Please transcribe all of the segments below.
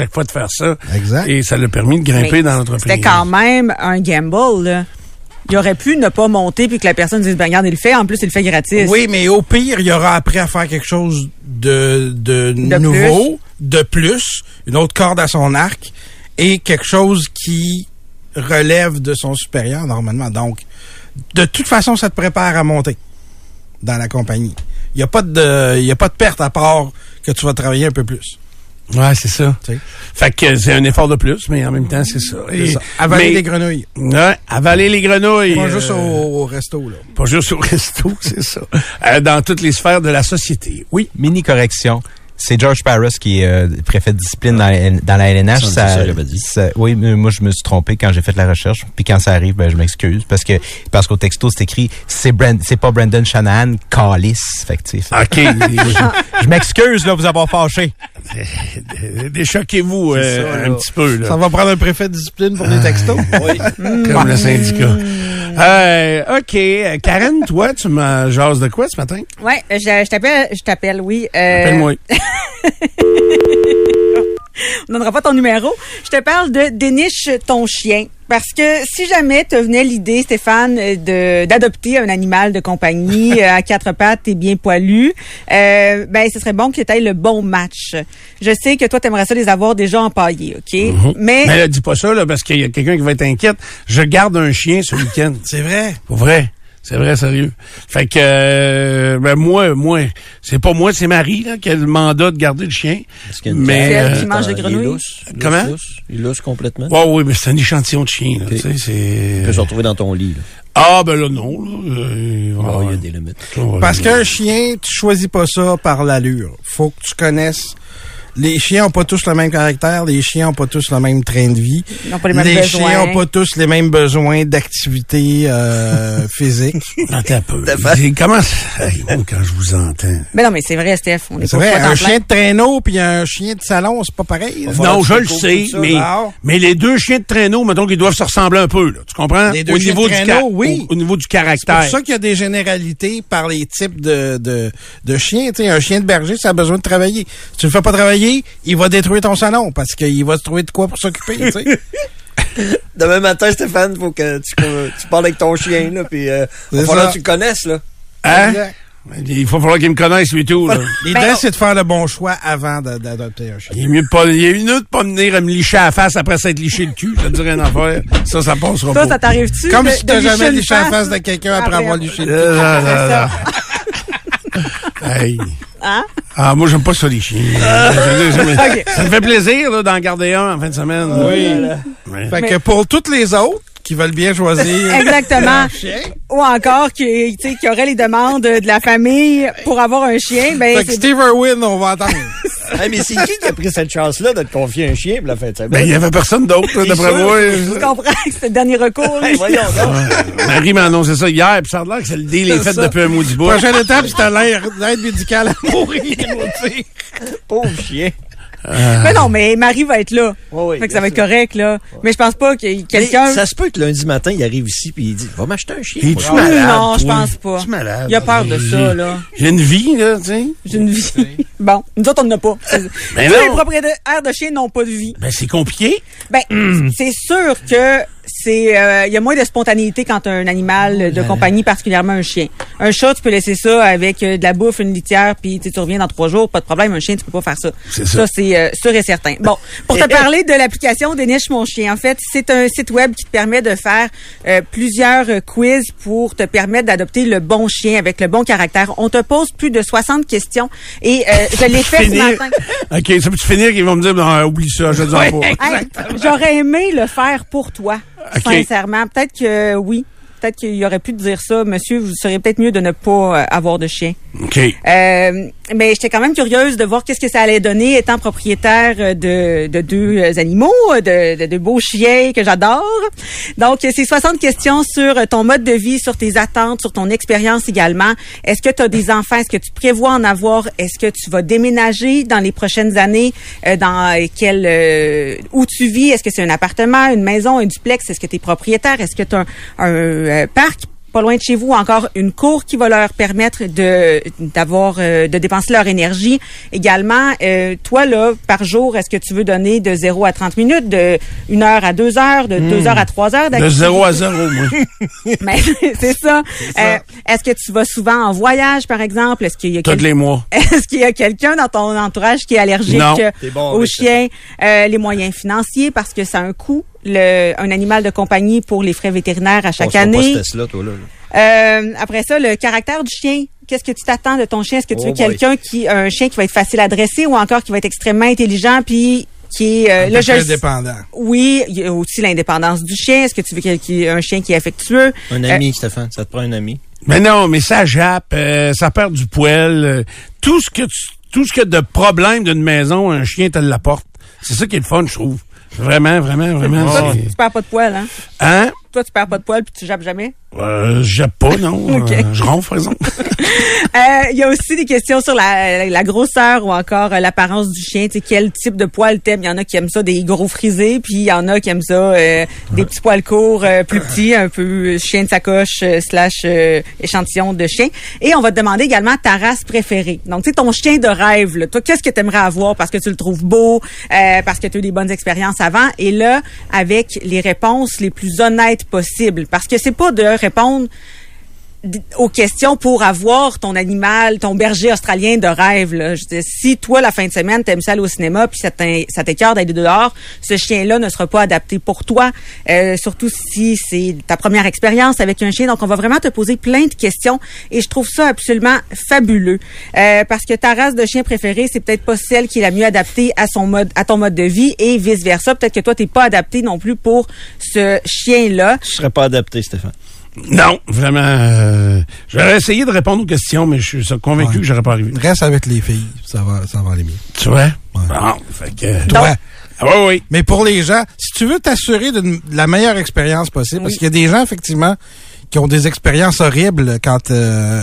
chaque fois de faire ça. Exact. Et ça l'a permis de grimper Mais dans l'entreprise. C'était quand même un gamble, là. Il aurait pu ne pas monter puis que la personne dise, ben, regarde, il le fait. En plus, il le fait gratis. Oui, mais au pire, il y aura après à faire quelque chose de, de, De nouveau, de plus, une autre corde à son arc, et quelque chose qui relève de son supérieur normalement. Donc, de toute façon, ça te prépare à monter dans la compagnie. Il n'y a pas de, il y a pas de perte à part que tu vas travailler un peu plus. Ouais, c'est ça. Tu sais. Fait que c'est un effort de plus, mais en même temps, c'est ça. Avaler mais- des grenouilles. Ouais, avaler les grenouilles. Pas euh, juste au, au resto, là. Pas juste au resto, c'est ça. Euh, dans toutes les sphères de la société. Oui. Mini correction. C'est George Paris qui est euh, préfet de discipline dans, la- dans la LNH. Ça, ça, dit. ça- oui, mais moi je me suis trompé quand j'ai fait la recherche. Puis quand ça arrive, ben, je m'excuse parce que parce qu'au texto c'est écrit c'est Brand, c'est pas Brandon Shanahan, Callis. Fait que, OK. je m'excuse là vous avoir fâché. Déchoquez-vous euh, C'est ça, un petit peu. Là. Ça va prendre un préfet de discipline pour les textos? Oui. Comme le syndicat. Euh, OK. Euh, Karen, toi, tu me jases de quoi ce matin? Ouais, je, je t'appelle, je t'appelle, oui. Euh, Appelle-moi. On donnera pas ton numéro. Je te parle de déniche ton chien. Parce que si jamais te venait l'idée, Stéphane, euh, de d'adopter un animal de compagnie euh, à quatre pattes et bien poilu, euh, ben ce serait bon que tu aies le bon match. Je sais que toi, tu aimerais ça les avoir déjà empaillés, OK? Mais, Mais là, dis pas ça, là, parce qu'il y a quelqu'un qui va être inquiète. Je garde un chien ce week-end. C'est vrai. Pour vrai. C'est vrai, sérieux. Fait que, euh, ben moi, moi, c'est pas moi, c'est Marie là, qui a le mandat de garder le chien. Parce qu'il y a une Mais, C'est elle euh, qui mange des grenouilles? lousse, Comment? lousse. Il lousse complètement? Ouais, oui, mais c'est un échantillon de chien. Là, tu sais, Il c'est... peut se retrouver dans ton lit. Là. Ah, ben là, non. Là, euh, Ah, ouais. il y a des limites. Parce qu'un chien, tu choisis pas ça par l'allure. Faut que tu connaisses. Les chiens ont pas tous le même caractère, les chiens ont pas tous le même train de vie. Ils n'ont pas les mêmes les besoins. chiens ont pas tous les mêmes besoins d'activité euh, physique. Attends un peu. Comment oh, quand je vous entends... Mais non, mais c'est vrai, Steph. On est C'est vrai, un chien de traîneau puis un chien de salon, c'est pas pareil. Non, je le sais, mais, mais les deux chiens de traîneau, mettons qu'ils doivent se ressembler un peu, là. Tu comprends? Les deux au chiens niveau de du traîneau, oui. Au, au niveau du C'est pour caractère. ça qu'il y a des généralités par les types de, de, de chiens. Tu sais, un chien de berger, ça a besoin de travailler. Si tu le fais pas travailler, il va détruire ton salon parce qu'il va se trouver de quoi pour s'occuper. tu sais. Demain matin, Stéphane, faut que tu, tu parles avec ton chien, là, puis euh, C'est va falloir ça. que tu le connaisses, là. Hein? Il faut falloir qu'ils me connaissent, lui, tout, là. L'idée, c'est de faire le bon choix avant d'adopter un chien. Il est mieux de pas, il est mieux de pas venir à me licher à la face après s'être liché le cul. Je te dirais une affaire. Ça, ça passera pas. ça t'arrive-tu? Comme de- si t'as jamais liché la face? de quelqu'un après Après, avoir liché le non, non, ça. non. Hey. Hein? Ah, moi, j'aime pas ça, les chiens. Ça me fait plaisir, là, d'en garder un en fin de semaine. Oui. Fait que pour toutes les autres qui veulent bien choisir Exactement. un chien, Ou encore qui, qui aurait les demandes de la famille pour avoir un chien, ben fait que c'est Steve Irwin, on va attendre. Hey, mais c'est qui qui a pris cette chance-là de te confier un chien pour la fin de semaine? Ben, il y avait personne d'autre, d'après moi. tu comprends que c'est le dernier recours. Hey, voyons donc. Ouais. Marie m'a annoncé ça hier, puis ça a l'air que c'est le deal est fait ça. depuis un mois du bout. Prochaine étape, c'est l'air- l'aide médicale à mourir. Pauvre chien. Mais non, mais Marie va être là. Ouais, ouais, fait que ça va être sûr. correct, là. Mais je pense pas qu'il y ait Mais quelqu'un... Ça se peut que lundi matin, il arrive ici puis il dit Va m'acheter un chien. Es-tu moi. malade? non, je pense pas. Es-tu malade? Il a peur de ça, là. J'ai une vie, là, tu sais. J'ai une vie. bon, nous autres, on n'en a pas. Mais Tous Ben non. les propriétaires de chiens n'ont pas de vie. Ben, c'est compliqué. Ben, c'est sûr que c'est euh, il y a moins de spontanéité quand un animal de compagnie, particulièrement un chien. Un chat, tu peux laisser ça avec euh, de la bouffe, une litière, puis tu reviens dans trois jours, pas de problème. Un chien, tu peux pas faire ça. C'est ça. c'est euh, sûr et certain. Bon, pour te parler de l'application Déniche mon chien, en fait, c'est un site web qui te permet de faire euh, plusieurs euh, quiz pour te permettre d'adopter le bon chien avec le bon caractère. On te pose plus de 60 questions et euh, je l'ai fait ce Finir. matin. OK, ça peut-tu finir? Qu'ils vont me dire, non, oublie ça, je te dis pas. Hey, J'aurais aimé le faire pour toi, Sincèrement. Peut-être que oui. Peut-être qu'il aurait pu dire ça, monsieur, vous seriez peut-être mieux de ne pas euh, avoir de chien. OK. Euh, mais j'étais quand même curieuse de voir qu'est-ce que ça allait donner étant propriétaire euh, de, de deux euh, animaux, de, de, de beaux chiens que j'adore. Donc, c'est 60 questions sur euh, ton mode de vie, sur tes attentes, sur ton expérience également. Est-ce que tu as des enfants? Est-ce que tu prévois en avoir? Est-ce que tu vas déménager dans les prochaines années? Euh, dans euh, quel euh, où tu vis? Est-ce que c'est un appartement, une maison, un duplex? Est-ce que tu es propriétaire? Est-ce que tu as un, un, euh, parc? Pas loin de chez vous, encore une cour qui va leur permettre de d'avoir euh, de dépenser leur énergie. Également, euh, toi là par jour, est-ce que tu veux donner de 0 à 30 minutes, de 1 heure à 2 heures, de 2 heures à 3 heures De d'activité? zéro à zéro, moi. Mais c'est ça. Euh, est-ce que tu vas souvent en voyage, par exemple? Est-ce qu'il y a Tous quel- les mois. Est-ce qu'il y a quelqu'un dans ton entourage qui est allergique Non. T'es bon aux chiens? Euh, les moyens financiers, parce que ça a un coût. Le, un animal de compagnie pour les frais vétérinaires à chaque On pas année. ce test-là, toi, là. Euh, après ça, le caractère du chien. Qu'est-ce que tu t'attends de ton chien? Est-ce que tu Oh veux quelqu'un qui un chien qui va être facile à dresser ou encore qui va être extrêmement intelligent puis qui est euh, Un là, je- indépendant. oui, il y a aussi l'indépendance du chien. Est-ce que tu veux quel- qui- un chien qui est affectueux? Un Euh, ami, Stéphane. Ça te prend un ami. Mais non, mais ça jappe, euh, ça perd du poil. euh, tout ce que tu, tout ce que de problème d'une maison, un chien te l'apporte. C'est ça qui est le fun, je trouve. Vraiment, vraiment, vraiment. Toi, tu, tu perds pas de poil, hein? Hein? Toi, tu perds pas de poil puis tu jappes jamais? Euh, je pas, non. Ok. Euh, je ronfle, par exemple. Euh, Il y a aussi des questions sur la, la grosseur ou encore euh, l'apparence du chien. Tu sais, quel type de poil t'aimes? Il y en a qui aiment ça des gros frisés, puis il y en a qui aiment ça euh, des petits poils courts, euh, plus petits, un peu chien de sacoche euh, slash euh, échantillon de chien. Et on va te demander également ta race préférée. Donc, tu sais, ton chien de rêve, là, toi, qu'est-ce que tu aimerais avoir parce que tu le trouves beau, euh, parce que tu as eu des bonnes expériences avant? Et là, avec les réponses les plus honnêtes possibles. Parce que c'est pas de répondre aux questions pour avoir ton animal, ton berger australien de rêve. Si toi, la fin de semaine, t'aimes ça aller au cinéma, puis ça t'écœure d'aller dehors, ce chien-là ne sera pas adapté pour toi, euh, surtout si c'est ta première expérience avec un chien. Donc, on va vraiment te poser plein de questions et je trouve ça absolument fabuleux. Euh, parce que ta race de chien préférée, c'est peut-être pas celle qui est la mieux adaptée à son mode, à ton mode de vie et vice-versa. Peut-être que toi, t'es pas adapté non plus pour ce chien-là. Je serais pas adapté, Stéphane. Non, vraiment. euh, J'aurais essayé de répondre aux questions, mais je suis convaincu Ouais. que j'aurais pas arrivé. Reste avec les filles, ça va, ça va aller mieux. Tu vois? Bon, fait que... Toi? Ah oui, oui. Mais pour les gens, si tu veux t'assurer de la meilleure expérience possible, parce qu'il y a des gens, effectivement, qui ont des expériences horribles quand euh,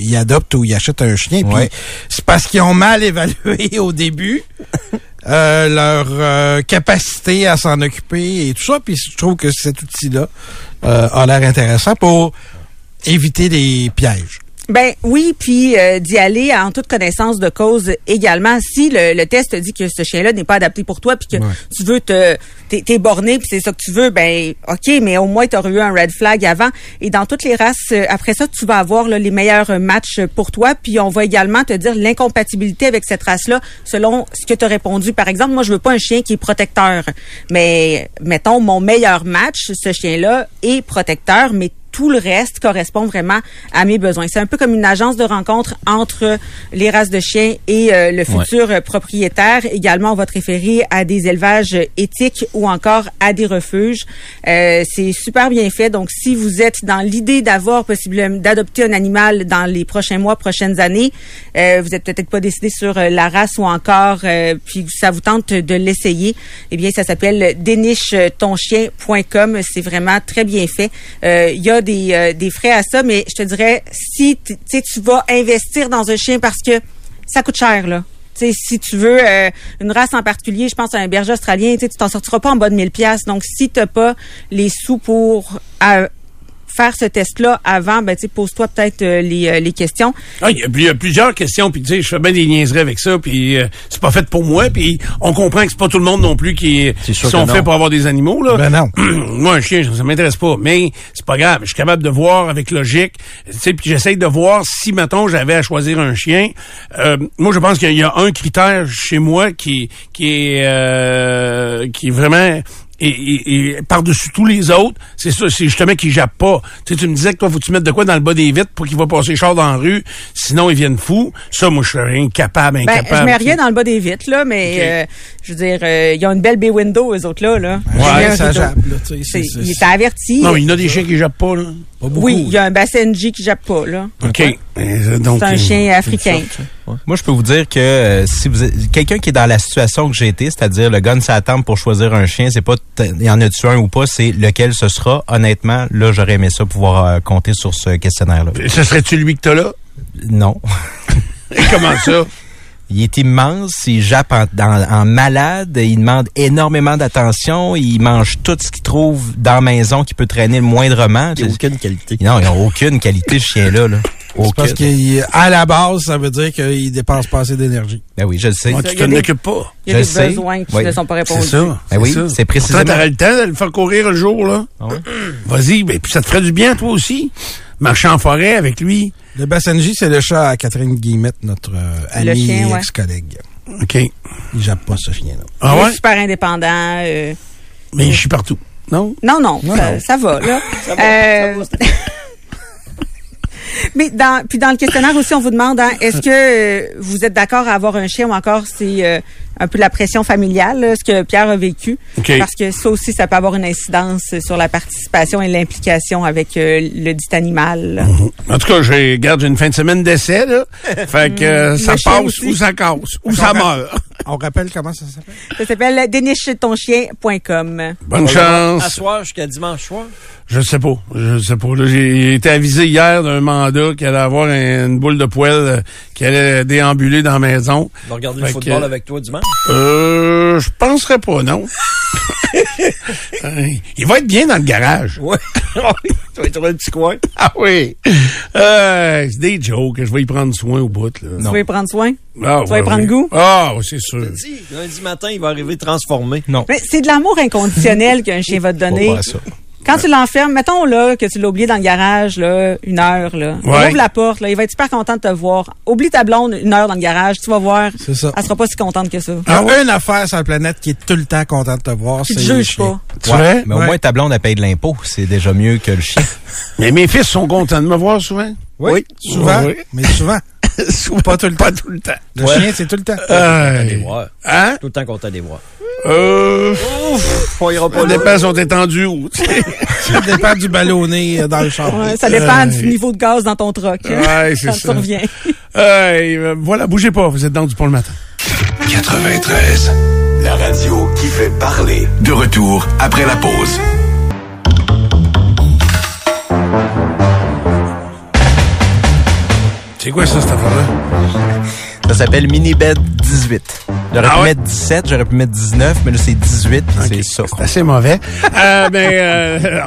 ils adoptent ou ils achètent un chien. puis c'est parce qu'ils ont mal évalué au début euh, leur euh, capacité à s'en occuper et tout ça. Puis je trouve que cet outil-là euh, a l'air intéressant pour éviter les pièges. Ben oui, puis euh, d'y aller en toute connaissance de cause également. Si le, le test te dit que ce chien-là n'est pas adapté pour toi, puis que Ouais. tu veux te t'es, t'es borné, puis c'est ça que tu veux, ben ok, mais au moins tu aurais eu un red flag avant. Et dans toutes les races, euh, après ça, tu vas avoir là, les meilleurs matchs pour toi. Puis on va également te dire l'incompatibilité avec cette race-là selon ce que tu as répondu. Par exemple, moi je veux pas un chien qui est protecteur, mais mettons mon meilleur match, ce chien-là est protecteur, mais tout le reste correspond vraiment à mes besoins. C'est un peu comme une agence de rencontre entre les races de chiens et euh, le futur euh, propriétaire. Également, on va te référer à des élevages éthiques ou encore à des refuges. Euh, c'est super bien fait. Donc, si vous êtes dans l'idée d'avoir possiblement d'adopter un animal dans les prochains mois, prochaines années, euh, vous êtes peut-être pas décidé sur la race ou encore, euh, puis ça vous tente de l'essayer, eh bien, ça s'appelle dénichetonchien.com. C'est vraiment très bien fait. Euh, Il y a des, euh, des frais à ça, mais je te dirais, si tu tu vas investir dans un chien parce que ça coûte cher, là. Tu si tu veux euh, une race en particulier, je pense à un berger australien, tu tu t'en sortiras pas en bas de 1000 pièces. Donc, si t'as pas les sous pour euh, faire ce test-là avant, ben, tu sais, pose-toi peut-être euh, les, euh, les questions. Ah, il y, a, il y a plusieurs questions, puis tu sais, je fais bien des niaiseries avec ça, puis euh, c'est pas fait pour moi, puis on comprend que c'est pas tout le monde non plus qui, qui sont faits pour avoir des animaux, là. Ben non. moi, un chien, ça m'intéresse pas, mais c'est pas grave. Je suis capable de voir avec logique, tu sais, puis j'essaye de voir si, mettons, j'avais à choisir un chien. Euh, moi, je pense qu'il y a un critère chez moi qui, qui est, euh, qui est vraiment et, et- et par-dessus tous les autres, c'est ça, c'est justement qu'ils jappent pas. Tu sais, tu me disais que toi, faut que tu mettes de quoi dans le bas des vitres pour qu'il va passer char dans la rue, sinon ils viennent fous. Ça, moi, je suis incapable, Ben, incapable. je mets rien dans le bas des vitres, là, mais euh, je veux dire, euh, ils ont une belle bay window, eux autres, là. là. Ouais, ça jappe, là, tu sais. C'est- c'est- Il c'est- est averti. Non, mais il y en a des chiens qui jappent pas, là. Pas beaucoup. Oui, il y a un bassin G qui jappe pas, là. OK. Euh, donc, C'est un euh, chien africain. Moi, je peux vous dire que euh, si vous quelqu'un qui est dans la situation que j'ai été, c'est-à-dire le gun ça attend pour choisir un chien, c'est pas il y en a-tu un ou pas, c'est lequel ce sera. Honnêtement, là, j'aurais aimé ça pouvoir euh, compter sur ce questionnaire-là. Ce serait-tu lui que t'as là? Non. Comment ça? Il est immense, il jappe en, en- en malade, il demande énormément d'attention, il mange tout ce qu'il trouve dans la maison qui peut traîner moindrement. Il n'y a aucune qualité. Non, il n'a aucune qualité, ce chien-là. Là. C'est parce qu'à la base, ça veut dire qu'il dépense pas assez d'énergie. Ben oui, je le sais. Moi, tu t'en occupes pas. Il y a Je des besoins qui Oui. ne sont pas répondus. C'est ça. Ben oui, ça. c'est précisément- t'aurais le temps de le faire courir le jour, là. Ah ouais? Vas-y, ben, puis ça te ferait du bien, toi aussi. Marcher en forêt avec lui. Le Bassenji, c'est le chat à Catherine Guillemette, notre euh, Le ami chien, et ouais. ex-collègue. OK. Il jappe pas ce chien-là. Ah Il est ouais? super indépendant. euh, Mais je suis partout. Non? Non, non, ça, ça va, là. Euh, Mais dans, puis dans le questionnaire aussi, on vous demande, hein, est-ce que euh, vous êtes d'accord à avoir un chien ou encore c'est euh, un peu la pression familiale, là, ce que Pierre a vécu? OK. Parce que ça aussi, ça peut avoir une incidence sur la participation et l'implication avec euh, le dit animal. là. En tout cas, j'ai, regarde, j'ai une fin de semaine d'essai, là. Fait que euh, ça passe aussi. ou ça casse, ou ça meurt. On rappelle comment ça s'appelle? Ça s'appelle dénichetonchien.com. Bonne À chance. soir jusqu'à dimanche soir. Je sais pas. Je sais pas. J'ai été avisé hier d'un mandat qui allait avoir un- une boule de poêle euh, qui allait déambuler dans la maison. On va regarder Fait le football que- avec toi dimanche. Euh, je penserais pas, non. Euh, Il va être bien dans le garage. Ouais. tu vas trouver un petit coin. Ah oui. Euh, c'est des jokes. Je vais y prendre soin au bout. Là. Tu vas y prendre soin? Ah, vas y prendre oui. goût? Ah, oui, c'est sûr. Dis, lundi matin, il va arriver transformé. Non. Mais c'est de l'amour inconditionnel qu'un chien va te donner. Faut pas ça. Quand tu l'enfermes, mettons là que tu l'as oublié dans le garage là, une heure là, Ouais. ouvre la porte là, il va être super content de te voir. Oublie ta blonde une heure dans le garage, tu vas voir. C'est ça. Elle sera pas si contente que ça. Il y a une affaire sur la planète qui est tout le temps contente de te voir, Tu c'est te le juges chien. pas. Tu Ouais, vois? mais au Ouais. moins ta blonde elle paye de l'impôt, c'est déjà mieux que le chien. Mais mes fils sont contents de me voir souvent. Oui, souvent, Oui. mais souvent. souvent. Pas tout le temps. Pas tout le temps. Le Ouais. chien, c'est tout le temps. T'as des Euh, hein? Tout le temps qu'on t'a des voir. Euh, On ira pas ça là. dépend sont étendus sais. Ça dépend du ballonné euh, dans le char. Ouais, ça dépend Euh, du niveau de gaz dans ton troc. Ouais, c'est Quand ça. tu reviens. Euh, voilà, bougez pas, vous êtes dans du pont le matin. 93. La radio qui fait parler. De retour après la pause. C'est quoi ça, cette affaire-là? Ça s'appelle Minibed 18. J'aurais Ah pu ouais? mettre 17, j'aurais pu mettre 19, mais là c'est 18, c'est ça. C'est assez mauvais. euh, ben, euh,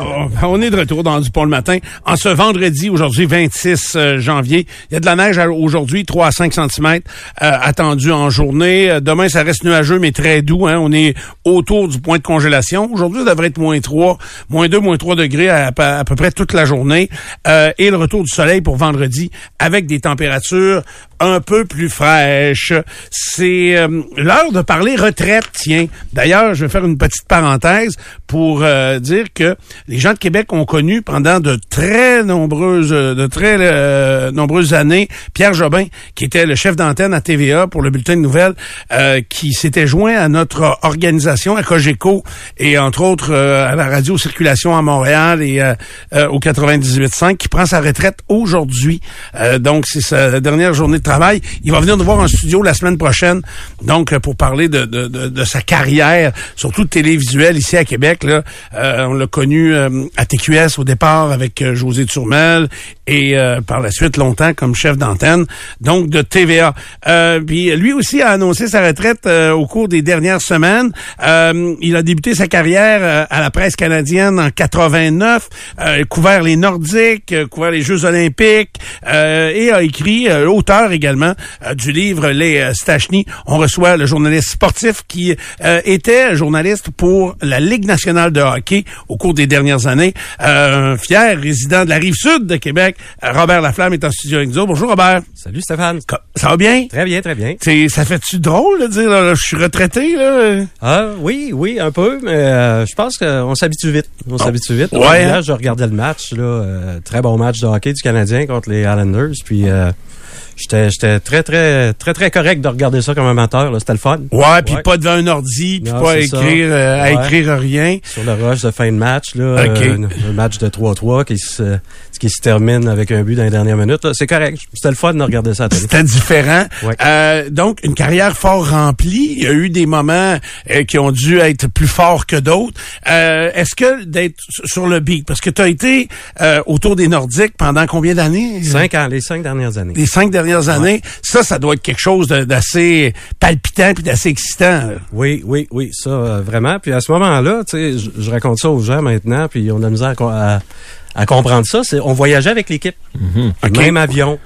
on est de retour dans du pont le matin. En ce vendredi, aujourd'hui, 26 euh, janvier, il y a de la neige aujourd'hui, 3 à 5 cm attendu en journée. Euh, Demain, ça reste nuageux, mais très doux. Hein. On est autour du point de congélation. Aujourd'hui, ça devrait être moins 3, moins 2, moins 3 degrés à, à- à peu près toute la journée. Euh, et le retour du soleil pour vendredi avec des températures un peu plus fraîches. C'est euh, l'heure de parler retraite, tiens. D'ailleurs, je vais faire une petite parenthèse pour euh, dire que les gens de Québec ont connu pendant de très nombreuses de très euh, nombreuses années Pierre Jobin, qui était le chef d'antenne à TVA pour le bulletin de nouvelles, euh, qui s'était joint à notre organisation à Cogeco et entre autres euh, à la radio circulation à Montréal et euh, euh, au 98.5, qui prend sa retraite aujourd'hui. Euh, donc c'est sa dernière journée de travail. Il va venir nous voir en studio la semaine prochaine, donc euh, pour parler de, de, de, de sa carrière, surtout télévisuelle ici à Québec. Là, Euh, on l'a connu euh, à TQS au départ avec euh, José Turmel et euh, par la suite longtemps comme chef d'antenne, donc de TVA. Puis lui aussi a annoncé sa retraite au cours des dernières semaines. Il a débuté sa carrière à la presse canadienne en 89, euh, couvert les Nordiques, couvert les Jeux olympiques et a écrit, auteur également euh, du livre Les euh, Stachny. On reçoit le journaliste sportif qui euh, était journaliste pour la Ligue nationale de hockey au cours des dernières années. Euh, un fier résident de la rive sud de Québec, Robert Laflamme est en studio avec nous. Bonjour Robert. Salut Stéphane. Ça va bien? Très bien, très bien. Ça fait-tu drôle de dire là, je suis retraité là? Ah oui, oui, un peu, mais euh, je pense qu'on s'habitue vite. On s'habitue vite. Ouais, Là, hein? je regardais le match, là, euh, très bon match de hockey du Canadien contre les Islanders, puis euh, j'étais j'étais très très très très correct de regarder ça comme amateur. là. C'était le fun. Ouais, puis pas devant un ordi, puis pas à c'est ça. écrire, euh, à Ouais. écrire rien. Sur le rush de fin de match, là, Ok. euh, un match de 3-3 qui se qui se termine avec un but dans les dernières minutes. C'est correct. C'était le fun de regarder ça à. C'était différent. Ouais. Euh, donc, une carrière fort remplie. Il y a eu des moments euh, qui ont dû être plus forts que d'autres. Euh, Est-ce que d'être sur le beat, parce que tu as été euh, autour des Nordiques pendant combien d'années? Cinq ans, les cinq dernières années. Les cinq dernières dernières années. Ça, ça doit être quelque chose d'assez palpitant puis d'assez excitant. là. Oui, oui, oui, ça, euh, vraiment. Puis à ce moment-là, tu sais, je, raconte ça aux gens maintenant, puis on a de la misère à, à- à comprendre ça. C'est, on voyageait avec l'équipe. OK. Même avion,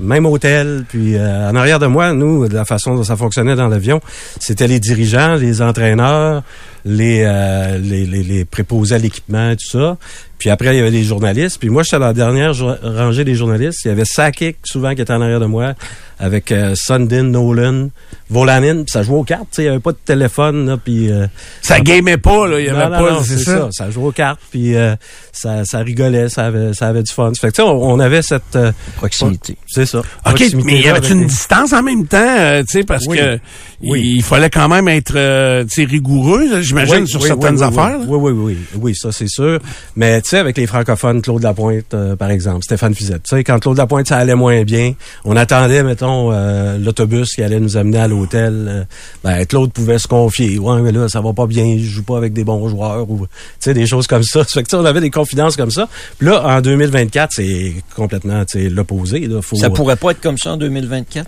même hôtel. Puis euh, en arrière de moi, nous, de la façon dont ça fonctionnait dans l'avion, c'était les dirigeants, les entraîneurs, les, euh, les, les, les préposés à l'équipement, tout ça. Puis après, il y avait des journalistes. Puis moi, j'étais dans la dernière rangée des journalistes. Il y avait Sakic, souvent, qui était en arrière de moi, avec euh, Sundin, Nolan, Volanin. Puis ça jouait aux cartes. tu sais, Il n'y avait pas de téléphone. Là, puis, euh, Ça gamait pas, là. Il y avait non, pas, non, c'est ça. Ça jouait aux cartes. Puis euh, ça, ça rigolait. Ça avait, ça avait du fun. Fait que, tu sais, on, on avait cette... euh, Proximité. c'est ça. OK, proximité mais il y avait une les- distance en même temps, euh, tu sais, parce Oui. que Oui. il fallait quand même être, euh, tu sais, rigoureux, là, j'imagine, Oui, sur oui, certaines oui, oui, affaires. Oui, oui, oui, oui, ça c'est sûr. Mais tu sais, avec les francophones, Claude Lapointe, euh, par exemple, Stéphane Fizette. Tu sais, quand Claude Lapointe, ça allait moins bien, on attendait, mettons, euh, l'autobus qui allait nous amener à l'hôtel. euh, ben, Claude pouvait se confier. Ouais, mais là, ça va pas bien, je joue pas avec des bons joueurs ou, tu sais, des choses comme ça. Fait que, tu sais, on avait des confidences comme ça. Puis là, en 2024, c'est complètement, tu sais, l'opposé. Ça pourrait pas être comme ça en 2024?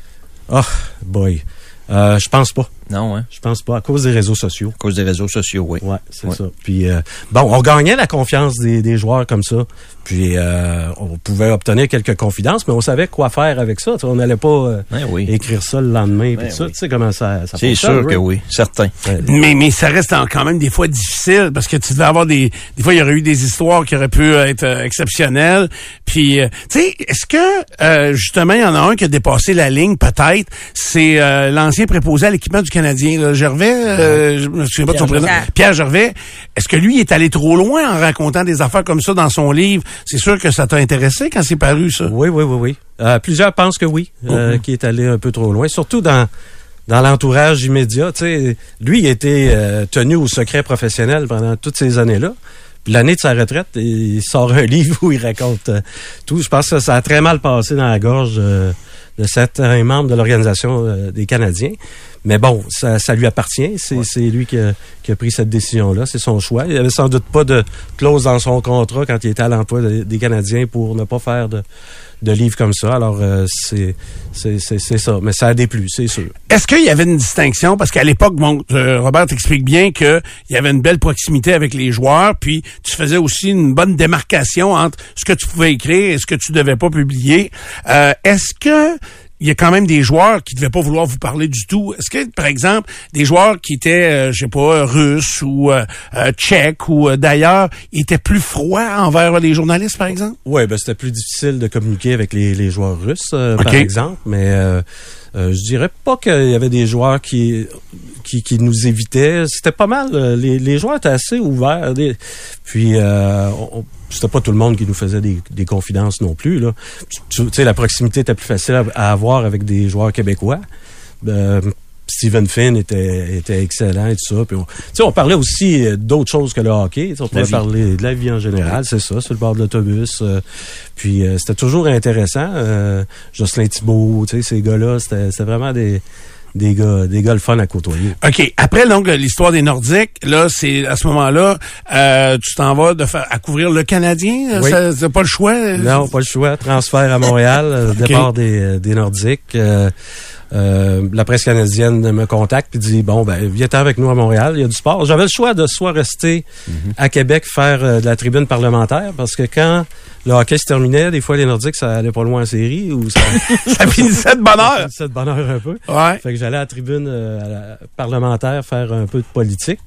Ah, boy. Euh, je pense pas. Non, hein? Je pense pas. À cause des réseaux sociaux. À cause des réseaux sociaux, oui. Ouais, c'est Ouais. ça. Puis euh, bon, on gagnait la confiance des, des joueurs comme ça. Puis euh, on pouvait obtenir quelques confidences, mais on savait quoi faire avec ça. On n'allait pas euh, Ben oui. écrire ça le lendemain. Ben puis ça, oui. tu sais comment ça, ça C'est sûr que oui, certain. Mais, mais ça reste quand même des fois difficile parce que tu devais avoir des des fois il y aurait eu des histoires qui auraient pu être euh, exceptionnelles puis euh, tu sais est-ce que euh, justement il y en a un qui a dépassé la ligne peut-être? C'est euh, l'ancien préposé à l'équipement du Canadien là, Gervais euh, je me souviens pas de son Pierre prénom Gervais. Pierre Gervais est-ce que lui est allé trop loin en racontant des affaires comme ça dans son livre? C'est sûr que ça t'a intéressé quand c'est paru ça Oui, oui, oui, oui. Euh, plusieurs pensent que oui, euh, qu'il est allé un peu trop loin, surtout dans dans l'entourage immédiat. Lui, il a été euh, tenu au secret professionnel pendant toutes ces années-là. Puis l'année de sa retraite, il sort un livre où il raconte euh, tout. Je pense que ça a très mal passé dans la gorge euh, de certains membres de l'organisation euh, des Canadiens. Mais bon, ça, ça lui appartient. C'est lui qui a, qui a pris cette décision-là. C'est son choix. Il n'y avait sans doute pas de clause dans son contrat quand il était à l'emploi des, des Canadiens pour ne pas faire de, de livres comme ça. Alors, euh, c'est c'est c'est- c'est ça. Mais ça a déplu, c'est sûr. Est-ce qu'il y avait une distinction? Parce qu'à l'époque, bon, euh, Robert t'explique bien qu'il y avait une belle proximité avec les joueurs, puis tu faisais aussi une bonne démarcation entre ce que tu pouvais écrire et ce que tu devais pas publier. Euh, Est-ce que il y a quand même des joueurs qui devaient pas vouloir vous parler du tout. Est-ce que, par exemple, des joueurs qui étaient, euh, je sais pas, russes ou euh, euh, tchèques ou euh, d'ailleurs, étaient plus froids envers les journalistes, par exemple? Oui, ben c'était plus difficile de communiquer avec les, les joueurs russes, euh, par exemple, mais euh, je dirais pas qu'il y avait des joueurs qui qui, qui nous évitaient. C'était pas mal. Les, les joueurs étaient assez ouverts. Puis euh, on- c'était pas tout le monde qui nous faisait des, des confidences non plus. Là. Tu tu sais, la proximité était plus facile à, à avoir avec des joueurs québécois. Euh, Stephen Finn était, était excellent et tout ça. Puis on, tu sais, on parlait aussi euh, d'autres choses que le hockey. On pouvait parler de la vie en général, c'est ça, sur le bord de l'autobus. euh, puis euh, c'était toujours intéressant. Euh, Jocelyn Thibault, tu sais, ces gars-là, c'était c'était vraiment des, des gars, des gars le fun à côtoyer. OK. Après donc l'histoire des Nordiques, là, c'est à ce moment-là, euh, tu t'en vas de faire à couvrir le Canadien. Oui. Ça- C'est pas le choix? euh? Non, pas le choix. Transfert à Montréal, euh, départ des, euh, des Nordiques. Euh, euh, la presse canadienne me contacte puis dit bon ben viens avec nous à Montréal, il y a du sport. J'avais le choix de soit rester à Québec faire euh, de la tribune parlementaire parce que quand le hockey se terminait, des fois les Nordiques ça allait pas loin en série ou ça, Ça finissait de bonne heure. ça de bonheur un peu. Ouais. Fait que j'allais à la tribune euh, à la parlementaire faire un peu de politique.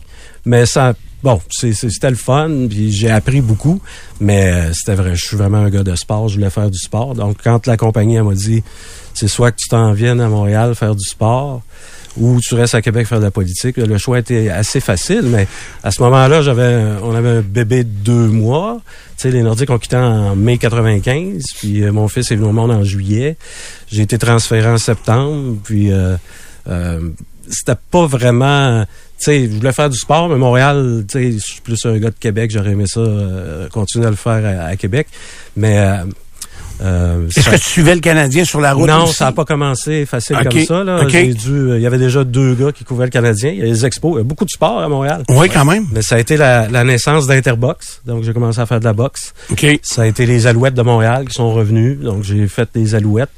Mais ça, bon, c'était le fun, puis j'ai appris beaucoup. Mais c'était vrai, je suis vraiment un gars de sport, je voulais faire du sport. Donc, quand la compagnie elle m'a dit, c'est soit que tu t'en viennes à Montréal faire du sport, ou tu restes à Québec faire de la politique, le choix était assez facile. Mais à ce moment-là, j'avais, on avait un bébé de deux mois. Tu sais, les Nordiques ont quitté en mai 95, puis euh, mon fils est venu au monde en juillet. J'ai été transféré en septembre, puis euh, euh, c'était pas vraiment... Tu sais, je voulais faire du sport, mais Montréal, tu sais, je suis plus un gars de Québec, j'aurais aimé ça, euh, continuer à le faire à, à Québec. Mais... euh, Est-ce ça- que tu suivais le Canadien sur la route non, aussi? ça n'a pas commencé facile comme ça. Là. ok. J'ai dû, euh, il y avait déjà deux gars qui couvraient le Canadien. Il y a les expos. Il y a beaucoup de sport à Montréal. Oui, quand même. Mais ça a été la, la naissance d'Interbox. Donc, j'ai commencé à faire de la boxe. OK. Ça a été les Alouettes de Montréal qui sont revenus. Donc, j'ai fait des Alouettes.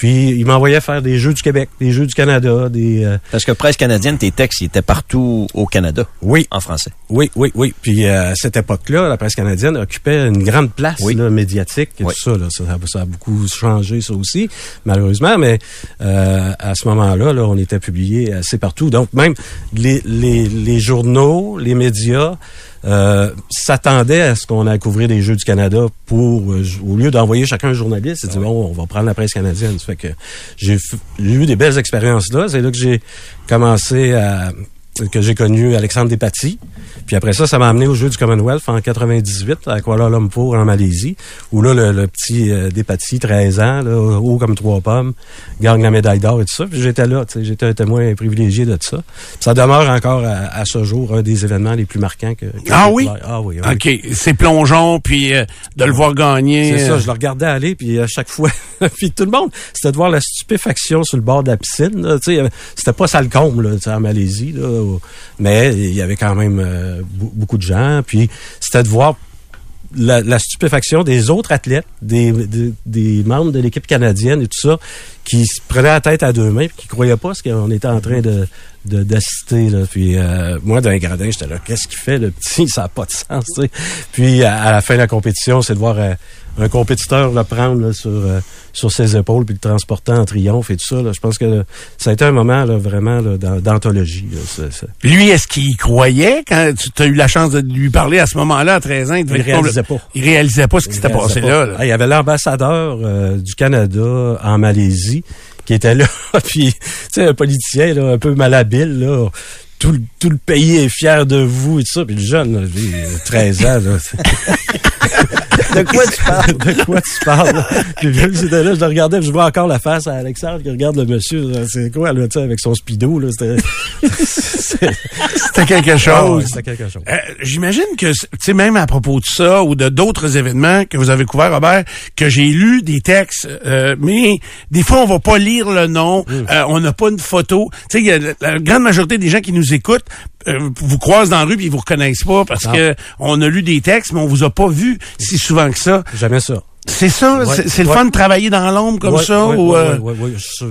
Puis il m'envoyait faire des Jeux du Québec, des Jeux du Canada, des... euh, Parce que presse canadienne, tes textes, ils étaient partout au Canada. Oui. En français. Oui, oui, oui. Puis euh, à cette époque-là, la presse canadienne occupait une grande place Oui. là, médiatique et Oui. tout ça, là. Ça, ça a beaucoup changé, ça aussi, malheureusement. Mais euh, à ce moment-là, là, on était publié assez partout. Donc même les, les, les journaux, les médias euh, s'attendaient à ce qu'on aille couvrir des Jeux du Canada pour, euh, au lieu d'envoyer chacun un journaliste, c'est dit bon, on va prendre la presse canadienne. Ça fait que j'ai eu des belles expériences là. C'est là que j'ai commencé à que j'ai connu Alexandre Despatie. Puis après ça, ça m'a amené aux Jeux du Commonwealth en 98 à Kuala Lumpur, en Malaisie, où là, le, le petit euh, Despatie, 13 ans, là, haut comme trois pommes, gagne la médaille d'or et tout ça. Puis j'étais là, j'étais un témoin privilégié de ça. Puis ça demeure encore à, à ce jour un des événements les plus marquants que, que Ah oui? Ah oui, oui. OK, c'est plongeon, puis euh, de le voir gagner. C'est euh, ça, je le regardais aller, puis à chaque fois, puis tout le monde, c'était de voir la stupéfaction sur le bord de la piscine. C'était pas ça le comble là, en Malaisie, là, mais il y avait quand même euh, beaucoup de gens. Puis c'était de voir la, stupéfaction des autres athlètes, des, membres de l'équipe canadienne et tout ça, qui se prenaient la tête à deux mains, puis qui croyaient pas ce qu'on était en train de- d'assister là puis euh, moi dans les gradins j'étais là qu'est-ce qu'il fait le petit? Ça a pas de sens tu sais puis à, à la fin de la compétition c'est de voir euh, un compétiteur le prendre là, sur sur sur ses épaules puis le transporter en triomphe et tout ça. Là. Je pense que ça a été un moment là, vraiment là, d'an- d'anthologie. là. Lui, est-ce qu'il croyait quand tu as eu la chance de lui parler à ce moment-là, à 13 ans? Il, Il réalisait pas. Il réalisait pas ce qui s'était passé pas. là. là. Ah, il y avait l'ambassadeur euh, du Canada en Malaisie qui était là. Puis, tu sais, un politicien là, un peu malhabile, là. Tout le, tout le pays est fier de vous et tout ça. Puis le jeune, euh, 13 ans, là. De quoi tu parles? de quoi tu parles? Puis j'étais là, je le regardais, puis je vois encore la face à Alexandre qui regarde le monsieur. C'est quoi, là, tu sais, avec son speedo, là? C'était... quelque Ah chose. c'était quelque chose. Euh, J'imagine que, tu sais, même à propos de ça ou de d'autres événements que vous avez couverts, Robert, que j'ai lu des textes, euh, mais des fois, on va pas lire le nom, euh, on n'a pas une photo. Tu sais, la grande majorité des gens qui nous écoutent euh, vous croisent dans la rue puis ils vous reconnaissent pas parce Non. que on a lu des textes, mais on vous a pas vu si souvent que ça. Jamais ça. C'est ça, Ouais, c'est le fun de travailler dans l'ombre comme Ouais, ça ou euh. Je,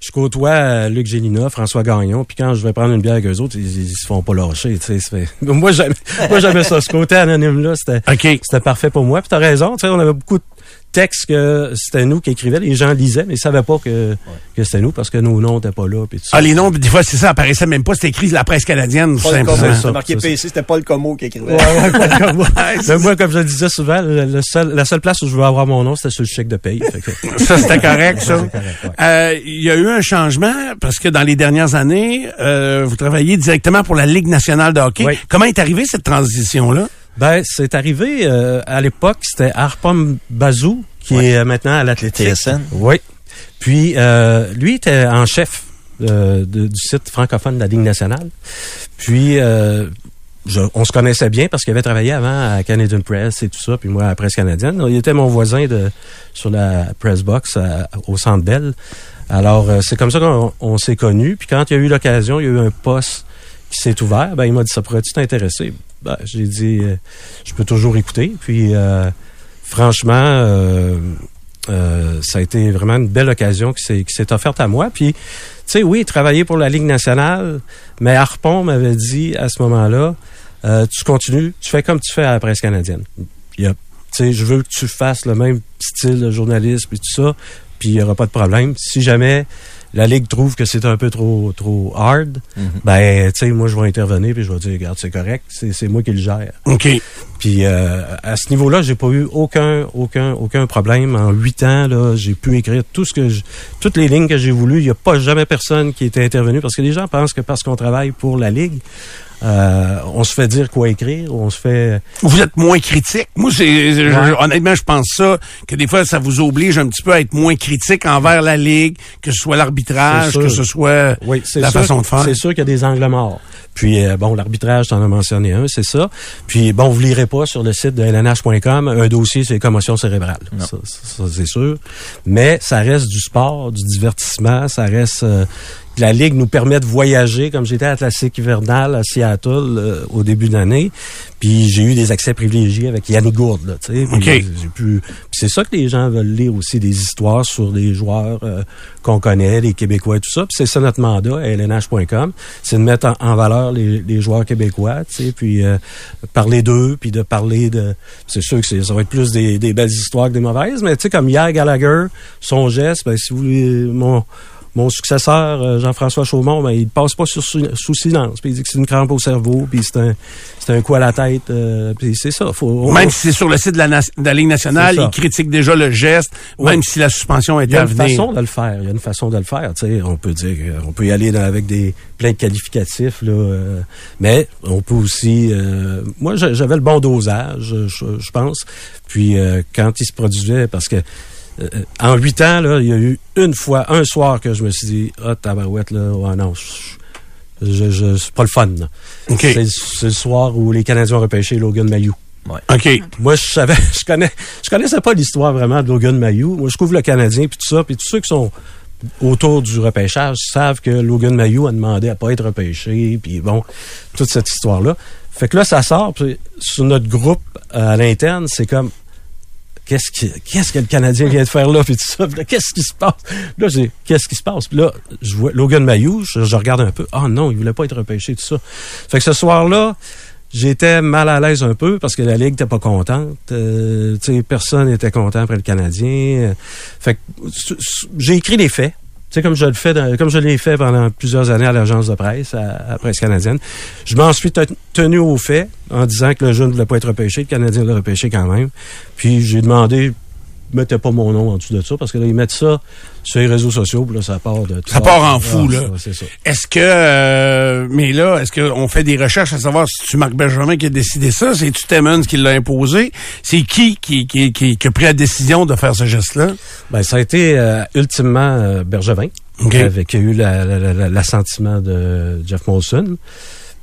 je côtoie euh, Luc Gélina, François Gagnon, puis quand je vais prendre une bière avec eux autres, ils, ils se font pas lâcher. Moi, j'aimais, ça. Ce côté anonyme-là, c'était, parfait pour moi. Puis t'as raison, tu sais, on avait beaucoup de textes que c'était nous qui écrivions. Les gens lisaient, mais ils savaient pas que, que c'était nous parce que nos noms n'étaient pas là. Tout ça. Ah, les noms, des fois, c'est ça, apparaissait même pas, c'était écrit la presse canadienne, tout simplement. C'était marqué. PC, c'était pas le Como qui écrivait. Ouais, ouais, comme moi. Mais moi, comme je le disais souvent, le- seul- la seule place où je veux avoir mon nom, c'était sur le chèque de paye. Que- Ça, c'était correct, ça. Euh, Il y a eu un changement parce que dans les dernières années, euh, vous travaillez directement pour la Ligue nationale de hockey. Oui. Comment est arrivée cette transition-là? Ben, c'est arrivé euh, à l'époque, c'était Harpom Bazou, qui est euh, maintenant à l'athlétique. TSN. Oui. Puis, euh, lui était en chef euh, de- du site francophone de la Ligue nationale. Puis, euh, je- on se connaissait bien parce qu'il avait travaillé avant à Canadian Press et tout ça, puis moi à la Presse canadienne. Il était mon voisin de sur la Press Box à- au Centre Bell. Alors, euh, c'est comme ça qu'on on s'est connus. Puis quand il y a eu l'occasion, il y a eu un poste qui s'est ouvert. Ben, il m'a dit, ça pourrait-tu t'intéresser? Ben, j'ai dit, euh, je peux toujours écouter. Puis, euh, franchement, euh, ça a été vraiment une belle occasion qui s'est, offerte à moi. Puis, tu sais, oui, travailler pour la Ligue nationale, mais Harpon m'avait dit à ce moment-là, tu continues, tu fais comme tu fais à la presse canadienne. Il y a- tu sais, je veux que tu fasses le même style de journalisme et tout ça, puis il n'y aura pas de problème. Si jamais la Ligue trouve que c'est un peu trop trop hard, ben, tu sais, moi, je vais intervenir puis je vais dire, regarde, c'est correct, c'est, c'est moi qui le gère. OK. Puis euh, à ce niveau-là, j'ai pas eu aucun aucun aucun problème. En huit ans, là, j'ai pu écrire tout ce que je- toutes les lignes que j'ai voulu. Il n'y a pas jamais personne qui était intervenu parce que les gens pensent que parce qu'on travaille pour la ligue, euh, on se fait dire quoi écrire, on se fait. Vous êtes moins critique. Moi, c'est, Ouais. honnêtement, je pense ça, que des fois, ça vous oblige un petit peu à être moins critique envers la Ligue, que ce soit l'arbitrage, que ce soit Oui, c'est la sûr, façon de faire. C'est sûr qu'il y a des angles morts. Puis euh, bon, l'arbitrage, t'en as mentionné un, c'est ça. Puis bon, vous lirez pas sur le site de lnh.com un dossier c'est commotion cérébrale. Ça, ça, c'est sûr. Mais ça reste du sport, du divertissement, ça reste euh, Puis la Ligue nous permet de voyager, comme j'étais à Atlantique hivernal à Seattle euh, au début d'année. Puis j'ai eu des accès privilégiés avec Yannick Gourde, là, tu sais. Puis OK. j'ai pu- puis c'est ça que les gens veulent lire aussi, des histoires sur des joueurs euh, qu'on connaît, les Québécois et tout ça. Puis c'est ça notre mandat à lnh.com, c'est de mettre en, en valeur les, les joueurs québécois, tu sais, puis euh, parler d'eux, puis de parler de... C'est sûr que c'est- ça va être plus des, des belles histoires que des mauvaises, mais tu sais, comme hier, Gallagher, son geste, ben, si vous voulez... Mon, mon successeur, euh, Jean-François Chaumont, ben, il passe pas sur, sous, silence. Puis il dit que c'est une crampe au cerveau, puis c'est un, c'est un coup à la tête. euh, puis c'est ça. Faut, Même si c'est sur le site de la, na- de la Ligue nationale, il critique déjà le geste, même si la suspension Il était y a à une venir. façon de le faire. Il y a une façon de le faire. Tu sais, on peut dire, on peut y aller dans- avec des plein de qualificatifs là, euh, mais on peut aussi. euh, moi, j'a- j'avais le bon dosage, je, je pense. Puis quand il se produisait, parce que en huit ans, là, il y a eu une fois, un soir que je me suis dit, ah tabarouette là, ouais, non, je, je, c'est pas le fun. là. OK. C'est le soir où les Canadiens ont repêché Logan Mayou. OK. Moi, je savais, je connais, je connaissais pas l'histoire vraiment de Logan Mayou. Moi, je couvre le Canadien puis tout ça, puis tous ceux qui sont autour du repêchage savent que Logan Mayou a demandé à pas être repêché, puis bon, toute cette histoire-là. Fait que là, ça sort, puis sur notre groupe euh, à l'interne, c'est comme qu'est-ce qui, qu'est-ce que le Canadien vient de faire là, puis tout ça, qu'est-ce qui se passe? Là, j'ai, qu'est-ce qui se passe? Puis là, je vois Logan Mayou, je, je regarde un peu, ah non, il voulait pas être repêché, tout ça. Fait que ce soir-là, J'étais mal à l'aise un peu parce que la Ligue n'était pas contente. Euh, personne n'était content après le Canadien. Fait que j'ai écrit les faits. Tu sais, comme je le fais, comme je l'ai fait pendant plusieurs années à l'agence de presse, à, à Presse canadienne. Je m'en suis te- tenu aux faits en disant que le jeune ne voulait pas être repêché, le Canadien l'a repêché quand même. Puis j'ai demandé, mettez pas mon nom en dessous de ça, parce que là, ils mettent ça sur les réseaux sociaux, puis là, ça part de Ça part en fou, là. ça, C'est ça. Est-ce que, euh, mais là, est-ce qu'on fait des recherches à savoir si tu Marc Benjamin qui a décidé ça? C'est-tu Timmons qui l'a imposé? C'est qui qui, qui, qui, qui a pris la décision de faire ce geste-là? Ben, ça a été euh, ultimement euh, Bergevin, OK. avec qui a eu la- la- la- la- l'assentiment de Jeff Molson.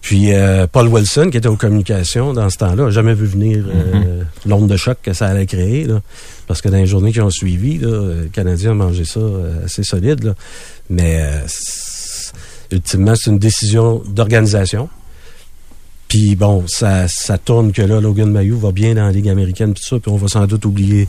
Puis euh, Paul Wilson, qui était aux communications dans ce temps-là, a jamais vu venir euh, l'onde de choc que ça allait créer. Là, parce que dans les journées qui ont suivi, là, euh, le Canadien a mangé ça euh, assez solide. Là. Mais euh, ultimement, c'est une décision d'organisation. Puis bon, ça, ça tourne que là, Logan Mayou va bien dans la Ligue américaine, tout ça, puis on va sans doute oublier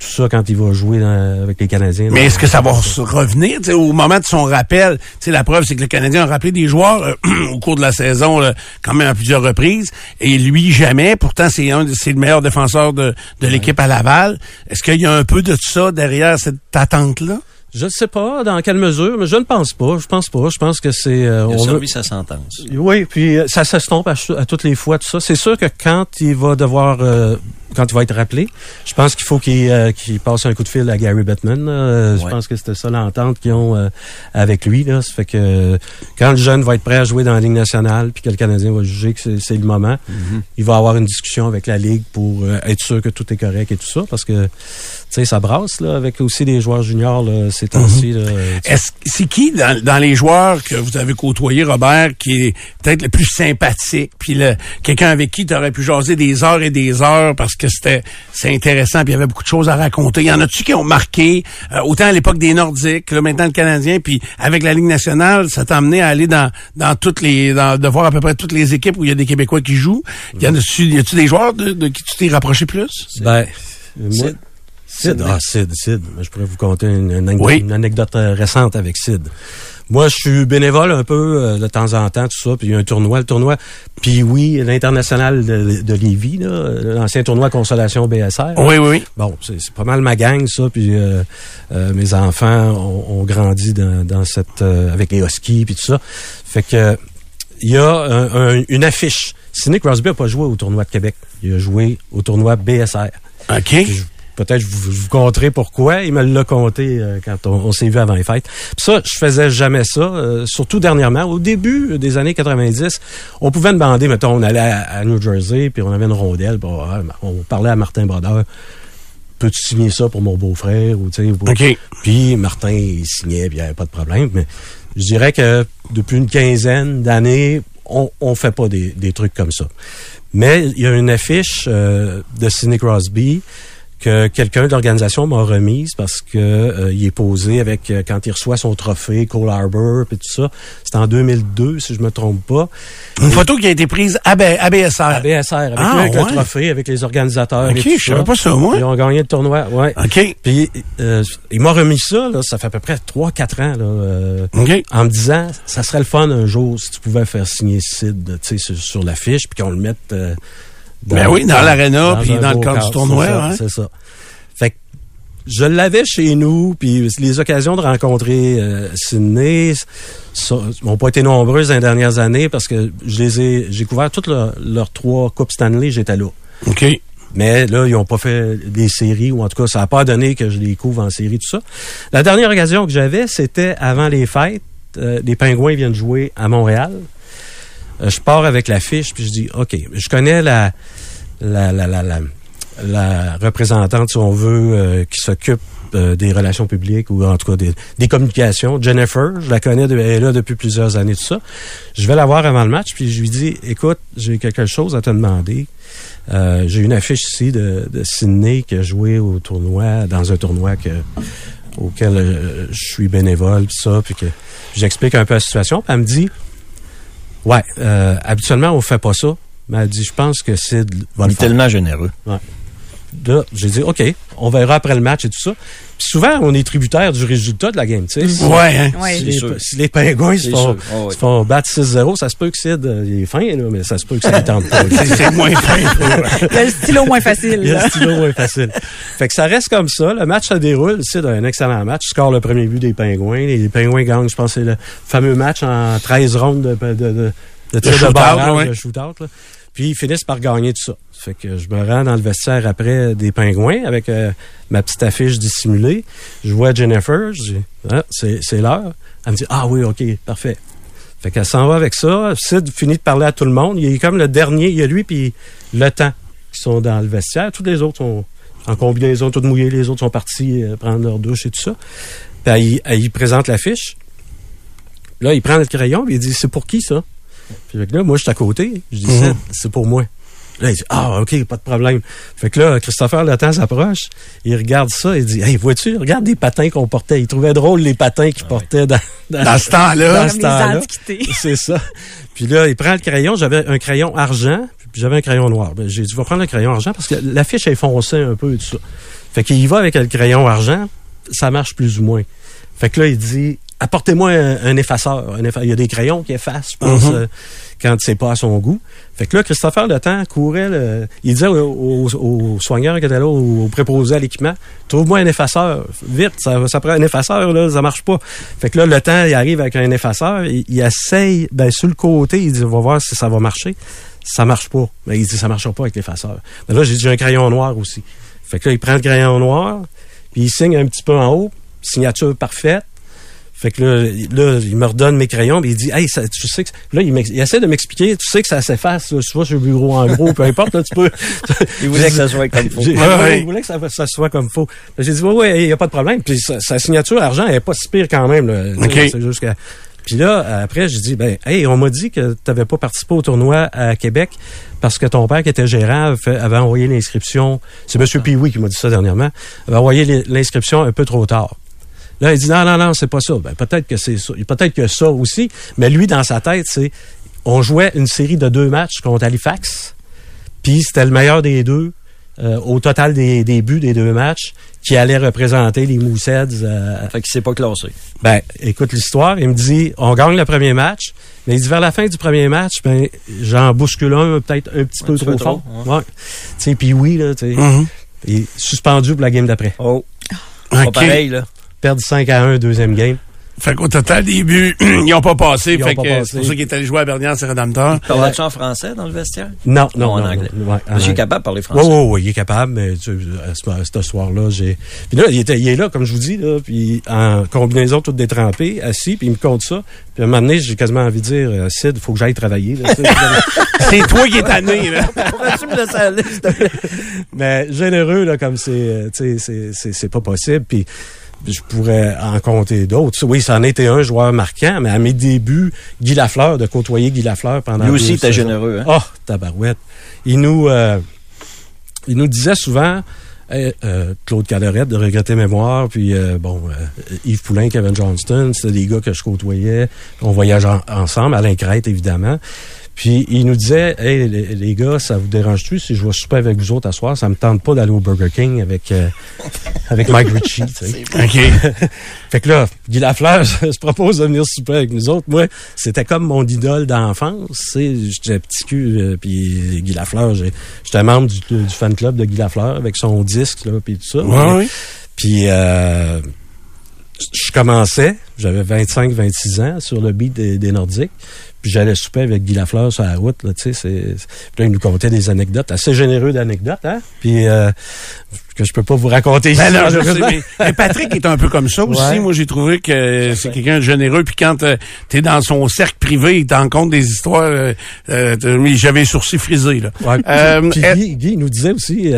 tout ça quand il va jouer dans- avec les Canadiens. Mais est-ce que ça va se revenir tu sais, au moment de son rappel? Tu sais, la preuve, c'est que le Canadien a rappelé des joueurs euh, au cours de la saison, là, quand même à plusieurs reprises, et lui jamais. Pourtant, c'est un, c'est le meilleur défenseur de, de l'équipe à Laval. Est-ce qu'il y a un peu de ça derrière cette attente-là? Je ne sais pas dans quelle mesure, mais je ne pense pas. Je pense pas. Je pense que c'est. euh, Il a on veut- sa sentence. Oui, puis euh, ça s'estompe à, à toutes les fois, tout ça. C'est sûr que quand il va devoir, euh, quand il va être rappelé, je pense qu'il faut qu'il euh, passe un coup de fil à Gary Bettman. Euh, Je pense que c'était ça l'entente qu'ils ont euh, avec lui. Là. Ça fait que quand le jeune va être prêt à jouer dans la Ligue nationale, puis que le Canadien va juger que c'est- le moment, il va avoir une discussion avec la Ligue pour euh, être sûr que tout est correct et tout ça, parce que ça brasse là, avec aussi des joueurs juniors là, ces temps-ci. là. Est-ce c'est qui dans, dans les joueurs que vous avez côtoyés, Robert, qui est peut-être le plus sympathique, puis le quelqu'un avec qui tu aurais pu jaser des heures et des heures parce que c'était c'est intéressant, puis il y avait beaucoup de choses à raconter. Y en a-tu qui ont marqué euh, autant à l'époque des Nordiques, là maintenant le Canadien, puis avec la Ligue nationale, ça t'a amené à aller dans dans toutes les dans, de voir à peu près toutes les équipes où il y a des Québécois qui jouent? Y en a-tu y a-tu des joueurs de, de qui tu t'es rapproché plus? Ben, moi, Sid. Sid, ah, Sid, Sid. Je pourrais vous conter une, une anecdote, Oui. une anecdote, euh, récente avec Sid. Moi, je suis bénévole un peu euh, de temps en temps, tout ça. Puis il y a un tournoi, le tournoi. Puis oui, l'international de, de Lévis, là, l'ancien tournoi Consolation BSR. Oui, oui, oui. Bon, c'est c'est pas mal ma gang, ça. Puis euh, euh, mes enfants ont, ont grandi dans, dans cette euh, avec les Huskies puis tout ça. Fait que il y a un- un- une affiche. Sidney Crosby a pas joué au tournoi de Québec. Il a joué au tournoi BSR. OK. Puis Peut-être vous, vous conterai pourquoi. Il me l'a conté euh, quand on, on s'est vu avant les fêtes. Puis ça, je faisais jamais ça. euh, surtout dernièrement, au début des années 90, on pouvait demander, mettons, on allait à, à New Jersey, puis on avait une rondelle, puis on, ah, on parlait à Martin Brodeur. Peux-tu signer ça pour mon beau-frère? Ou, tu sais. Puis Martin, il signait, puis il n'y avait pas de problème. Mais je dirais que depuis une quinzaine d'années, on on fait pas des, des trucs comme ça. Mais il y a une affiche euh, de Sidney Crosby que quelqu'un de l'organisation m'a remise parce que euh, il est posé avec euh, quand il reçoit son trophée Cole Harbor et tout ça. C'était en 2002 si je me trompe pas. Une photo qui a été prise à, B- à BSR. À BSR avec, Ah, lui, avec ouais. le trophée avec les organisateurs. Ok, et tout je savais pas ça, moi. Ils ont gagné le tournoi, ouais. OK. Puis euh, il m'a remis ça, là, ça fait à peu près 3-4 ans, là, OK. en me disant, ça serait le fun un jour si tu pouvais faire signer Sid tu sais, sur, sur l'affiche, puis qu'on le mette Ben oui, dans l'aréna, puis dans le cadre du tournoi, C'est ça, hein. c'est ça. Fait que je l'avais chez nous, puis les occasions de rencontrer euh, Sydney n'ont pas été nombreuses dans les dernières années parce que je les ai, j'ai couvert toutes leurs trois coupes Stanley, j'étais là. OK. Mais là, ils ont pas fait des séries, ou en tout cas, ça n'a pas donné que je les couvre en série, tout ça. La dernière occasion que j'avais, c'était avant les fêtes. Euh, les Pingouins viennent jouer à Montréal. Euh, je pars avec l'affiche, puis je dis, OK, je connais la, la, la, la, la, la représentante, si on veut, euh, qui s'occupe euh, des relations publiques ou en tout cas des, des communications. Jennifer, je la connais, elle est là depuis plusieurs années, tout ça. Je vais la voir avant le match, puis je lui dis, écoute, j'ai quelque chose à te demander. J'ai une affiche ici de, de Sydney qui a joué au tournoi, dans un tournoi que, auquel je suis bénévole, pis ça, puis que j'explique un peu la situation. Puis elle me dit, ouais, euh, habituellement on fait pas ça, mais elle dit, je pense que Sid va Il le est faire. tellement généreux. Là, j'ai dit, OK, on verra après le match et tout ça. Puis souvent, on est tributaire du résultat de la game, tu sais. Ouais, hein. Ouais. Si, C'est les, sûr. si les pingouins se C'est font, sûr. Oh, oui. se font battre 6-0, ça se peut que Sid, euh, il est fin, là, mais ça se peut que ça ne tente pas. C'est c'est moins fin. Il y a le stylo moins facile. Il y a le stylo moins facile. Fait que ça reste comme ça. Le match se déroule. C'est un excellent match. Score le premier but des Pingouins. Les Pingouins gagnent, je pense, c'est le fameux match en 13 rondes de, de, de, de tir de, shootout, barrage, ouais. de shootout. Là. Puis ils finissent par gagner tout ça. Fait que je me rends dans le vestiaire après des Pingouins avec euh, ma petite affiche dissimulée. Je vois Jennifer. Je dis, ah, c'est l'heure. Elle me dit, ah oui, OK, parfait. Fait qu'elle s'en va avec ça. Sid finit de parler à tout le monde. Il est comme le dernier. Il y a lui puis le temps qui sont dans le vestiaire. Tous les autres sont en combinaison, toutes mouillées. Les autres sont partis euh, prendre leur douche et tout ça. Puis elle, elle y présente l'affiche. Là, il prend le crayon et il dit, c'est pour qui ça? Puis fait que là, moi, je suis à côté. Je dis, Mhm. C'est pour moi. Là, il dit, ah, OK, pas de problème. Fait que là, Christopher Temps s'approche. Il regarde ça. Il dit, hey, vois-tu, regarde les patins qu'on portait. Il trouvait drôle les patins qu'il portait dans, Dans ce temps-là. Dans ce temps-là. c'est ça. Puis là, il prend le crayon. J'avais un crayon argent, puis j'avais un crayon noir. Ben, j'ai dit, va prendre le crayon argent parce que l'affiche est foncée un peu et tout ça. Fait qu'il y va avec le crayon argent. Ça marche plus ou moins. Fait que là, il dit, apportez-moi un, un effaceur. Un Il y a des crayons qui effacent, je pense, Mhm. euh, quand c'est pas à son goût. Fait que là, Christopher Le Temps courait, le- il disait aux, aux- aux soigneurs qui étaient là, aux, aux préposés à l'équipement, trouve-moi un effaceur. Vite, ça, ça prend un effaceur, là, ça marche pas. Fait que là, Le Temps, il arrive avec un effaceur, il, il essaye, ben, sur le côté, il dit, on va voir si ça va marcher. Ça marche pas. Ben, il dit, ça marchera pas avec l'effaceur. Ben là, j'ai dit, j'ai un crayon noir aussi. Fait que là, il prend le crayon noir, puis il signe un petit peu en haut, signature parfaite. Fait que là, il- là, il me redonne mes crayons, puis il dit, hey, ça, tu sais que, là, il, essaie de m'expliquer, tu sais que ça s'efface, là, tu vois sur le bureau en gros, peu importe, là, tu peux. Il voulait que ça soit comme ouais. Il voulait que ça, ça soit comme faut. J'ai dit, ouais, ouais, il n'y a pas de problème. Puis sa, sa signature argent, elle est pas si pire quand même, là. OK. C'est juste que- Puis là, après, j'ai dit, ben, hey, on m'a dit que tu n'avais pas participé au tournoi à Québec parce que ton père, qui était gérant, avait, envoyé l'inscription. C'est M. Pioui qui m'a dit ça dernièrement. avait envoyé l'in- l'inscription un peu trop tard. Là, il dit, non, non, non, c'est pas ça. Ben, peut-être que c'est ça. Peut-être que ça aussi. Mais lui, dans sa tête, c'est, on jouait une série de deux matchs contre Halifax. Puis c'était le meilleur des deux euh, au total des, des buts des deux matchs qui allait représenter les Mooseheads. euh, Fait qu'il s'est pas classé. ben, écoute l'histoire. Il me dit, on gagne le premier match. Mais il dit, vers la fin du premier match, ben, j'en bouscule un, peut-être un petit peu petit trop peu fort. trop, Ouais. Tu sais, puis oui, là, tu sais. Mhm. Il est suspendu pour la game d'après. Oh. Pas pareil, là. Perdre 5 à 1, deuxième game. Fait qu'au total, des buts, ils ont pas passé. Ils fait pas que passé. c'est pour ça qu'il est allé jouer à Bernière, c'est rédempteur. Parlais-tu en français dans le vestiaire? Non, non, Non, en non, anglais? non, ouais, en suis anglais. capable de parler Oui, français. oui, oui, il est capable, mais tu, à ce, à ce soir-là, j'ai. Puis là, il, était, il est là, comme je vous dis, là, puis en combinaison toute détrempée, assis, puis il me compte ça. Puis à un moment donné, j'ai quasiment envie de dire, euh, Sid, il faut que j'aille travailler. là, tu. C'est toi qui es tanné, là. Pourrais-tu me laisser aller, s'il te plaît? mais généreux, là, comme c'est, euh, tu sais, c'est- c'est, c'est pas possible. Puis je pourrais en compter d'autres. Oui, ça en était un joueur marquant, mais à mes débuts, Guy Lafleur, de côtoyer Guy Lafleur pendant Lui aussi, était généreux, hein? Oh, tabarouette. Il nous, euh, il nous disait souvent, euh, Claude Calorette de Regretter Mémoire, puis euh, bon, euh, Yves Poulain, Kevin Johnston, c'était des gars que je côtoyais. On voyage en- ensemble, Alain Crête, évidemment. Puis il nous disait, hey les, les gars, ça vous dérange-tu si je vais souper avec vous autres à soir? Ça me tente pas d'aller au Burger King avec euh, avec Mike Ritchie. OK. Fait que là, Guy Lafleur se propose de venir souper avec nous autres. Moi, c'était comme mon idole d'enfance. J'étais petit cul, euh, puis Guy Lafleur, j'étais membre du, du fan club de Guy Lafleur avec son disque, là, puis tout ça. Ouais, ouais. Puis euh, je commençais, j'avais 25-26 ans sur le beat des, des Nordiques. Puis j'allais souper avec Guy Lafleur sur la route, là, tu sais. Puis là, il nous contait des anecdotes, assez généreux d'anecdotes, hein? Puis euh, que je peux pas vous raconter Ben ici, non, je sais, mais, mais Patrick est un peu comme ça aussi. Ouais. Moi, j'ai trouvé que c'est quelqu'un de généreux. Puis quand euh, t'es dans son cercle privé, il t'en compte des histoires. Euh, euh, j'avais les sourcils frisés, là. Ouais. Euh, Puis euh, Guy, Guy nous disait aussi,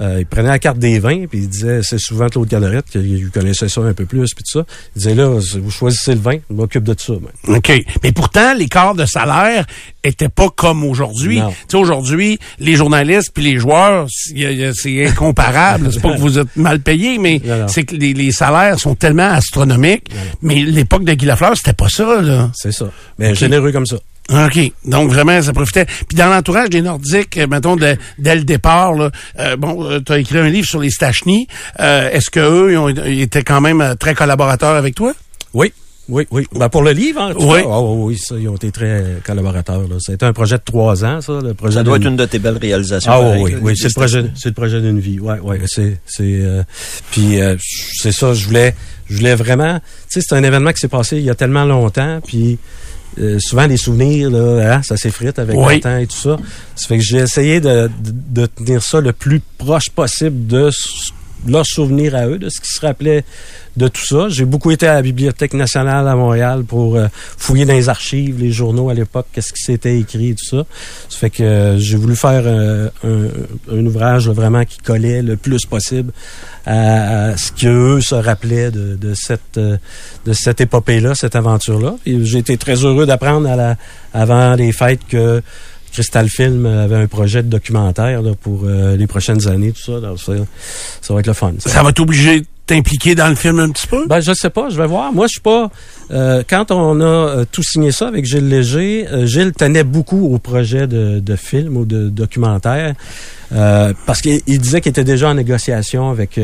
euh, il prenait la carte des vins, puis il disait, c'est souvent Claude Calorette qui connaissait ça un peu plus, puis tout ça. Il disait, là, vous choisissez le vin, je m'occupe de ça. OK. Mais pourtant, l'écart de salaire était pas comme aujourd'hui. Tu sais, aujourd'hui, les journalistes puis les joueurs, c'est incomparable. c'est pas que vous êtes mal payés, mais c'est que les, les salaires sont tellement astronomiques. Mais l'époque de Guy Lafleur, c'était pas ça, là. C'est ça. Mais généreux comme ça. OK. Donc, vraiment, ça profitait. Puis dans l'entourage des Nordiques, euh, mettons, de- dès le départ, là, euh, bon, tu as écrit un livre sur les Stachny. Euh, Est-ce que eux ils, ont- ils étaient quand même euh, très collaborateurs avec toi? Oui. Oui, oui. Ben, pour le livre, hein, en tout Oui. cas, ah, oui, oui, ça, ils ont été très collaborateurs. Là. C'était un projet de trois ans, ça, le projet Ça doit être une de tes belles réalisations. Ah oui, oui, c'est le projet, c'est le projet d'une vie. Ouais, ouais, c'est, c'est, euh, puis euh, c'est ça. Je voulais, je voulais vraiment. Tu sais, c'est un événement qui s'est passé il y a tellement longtemps, puis euh, souvent les souvenirs, là, hein, ça s'effrite avec Oui. le temps et tout ça. Ça fait que j'ai essayé de, de, de tenir ça le plus proche possible de s- leurs souvenirs à eux, de ce qui se rappelait de tout ça. J'ai beaucoup été à la Bibliothèque nationale à Montréal pour euh, fouiller dans les archives, les journaux à l'époque, qu'est-ce qui s'était écrit et tout ça. Ça fait que euh, j'ai voulu faire euh, un, ouvrage vraiment qui collait le plus possible à, ce qu'eux se rappelaient de, cette de cette épopée-là, cette aventure-là. J'ai été très heureux d'apprendre avant les fêtes que Crystal Film avait un projet de documentaire là, pour euh, les prochaines années, tout ça. Ça, ça va être le fun. ça. Ça va t'obliger de t'impliquer dans le film un petit peu? Ben, je sais pas, je vais voir. Moi, je suis pas. euh, quand on a euh, tout signé ça avec Gilles Léger, euh, Gilles tenait beaucoup au projet de, de film ou de documentaire parce qu'il il disait qu'il était déjà en négociation avec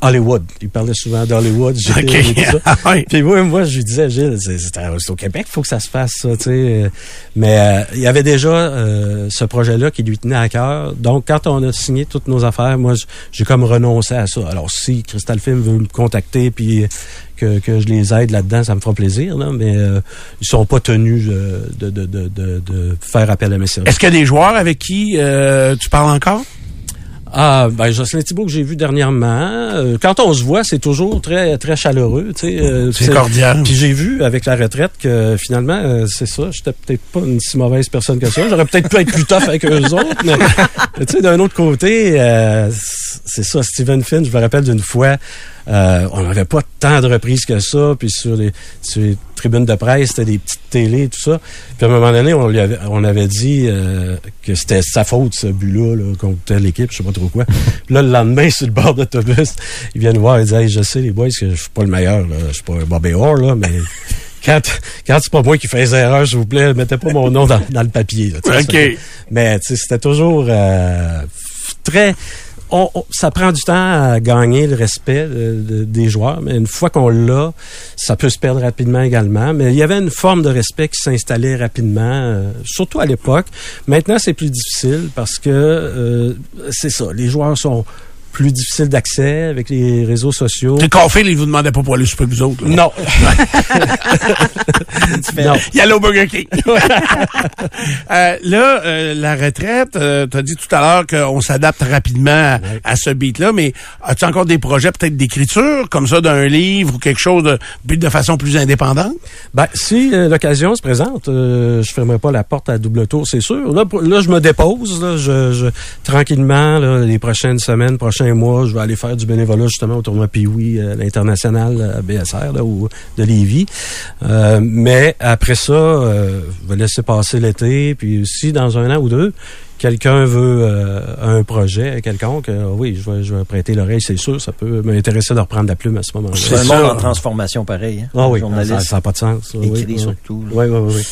Hollywood. Il parlait souvent d'Hollywood. Gilles, OK. et tout ça. Ah. Puis moi, moi, je lui disais, Gilles, c'est au Québec, il faut que ça se fasse, ça, tu sais. Mais euh, il y avait déjà euh, ce projet-là qui lui tenait à cœur. Donc, quand on a signé toutes nos affaires, moi, j'ai comme renoncé à ça. Alors, si Crystal Film veut me contacter puis que, que je les aide là-dedans, ça me fera plaisir, là, mais euh, ils sont pas tenus euh, de, de, de, de, de faire appel à mes services. Est-ce qu'il y a des joueurs avec qui euh, tu parles encore? Ah, ben Jocelyn Thibault que j'ai vu dernièrement. euh, quand on se voit, c'est toujours très très chaleureux, tu sais. euh, C'est cordial. Puis j'ai vu avec la retraite que finalement, euh, c'est ça, j'étais peut-être pas une si mauvaise personne que ça. J'aurais peut-être pu être plus tough avec eux autres, mais tu sais, d'un autre côté, euh, c'est ça, Stephen Finn, je me rappelle d'une fois, euh, on n'avait pas tant de reprises que ça, puis sur les, sur les tribunes de presse, c'était des petites télés, tout ça. Puis à un moment donné, on lui avait, on avait dit euh, que c'était sa faute, ce but-là, là, contre telle équipe, je sais pas trop quoi. Puis là, le lendemain, sur le bord d'autobus, ils viennent voir, ils disent hey, je sais, les boys, que je suis pas le meilleur, là. je suis pas un Bobby Orr, là, mais quand, quand c'est pas moi qui fais les erreurs, s'il vous plaît, mettez pas mon nom dans, dans le papier. Là, mais c'était toujours euh, très... on- ça prend du temps à gagner le respect de- de- des joueurs, mais une fois qu'on l'a, ça peut se perdre rapidement également. Mais il y avait une forme de respect qui s'installait rapidement, euh, surtout à l'époque. Maintenant, c'est plus difficile parce que euh, c'est ça, les joueurs sont plus difficiles d'accès avec les réseaux sociaux. T'es café, ils vous demandaient pas pour aller souper vous autres. là. Non. non. Il y a au Burger King. Euh, là, euh, la retraite, euh, tu as dit tout à l'heure qu'on s'adapte rapidement à, à ce beat-là, mais as-tu encore des projets peut-être d'écriture, comme ça, d'un livre ou quelque chose de, de façon plus indépendante? Ben, si euh, l'occasion se présente, euh, je fermerai pas la porte à double tour, c'est sûr. Là, pour- là, je me dépose. Là, je, je- tranquillement, là, les prochaines semaines, mois, je vais aller faire du bénévolat justement au tournoi Pioui euh, l'international à BSR là, ou de Lévis. Euh, mais après ça, euh, je vais laisser passer l'été. Puis si dans un an ou deux, quelqu'un veut euh, un projet quelconque, euh, oui, je vais, je vais prêter l'oreille, c'est sûr. Ça peut m'intéresser de reprendre la plume à ce moment-là. C'est un monde en transformation pareil. Hein? Ah oui, ça n'a pas de sens. écrit oui, surtout. Oui, oui, oui. oui.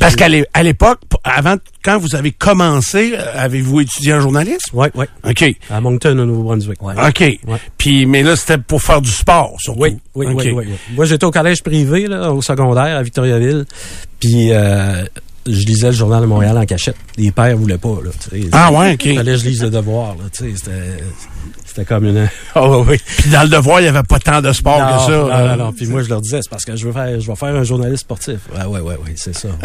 Parce qu'à l'époque, avant, quand vous avez commencé, euh, avez-vous étudié en journalisme? Oui, oui. OK. À Moncton, au Nouveau-Brunswick. Ouais. OK. Puis, mais là, c'était pour faire du sport, surtout. Oui, oui, oui, oui, oui. Moi, j'étais au collège privé, là, au secondaire, à Victoriaville. Puis, euh, je lisais le journal de Montréal en cachette. Les pères voulaient pas, là. Ah ouais, OK. Il fallait que je lise le devoir, là. Tu sais, c'était, c'était comme une... Ah oui, oui. Puis dans le devoir, il n'y avait pas tant de sport que ça. Non, euh, non, non. Puis moi, je leur disais, c'est parce que je veux faire, je vais faire un journaliste sportif. Ah ouais, ouais, ouais, c'est ça.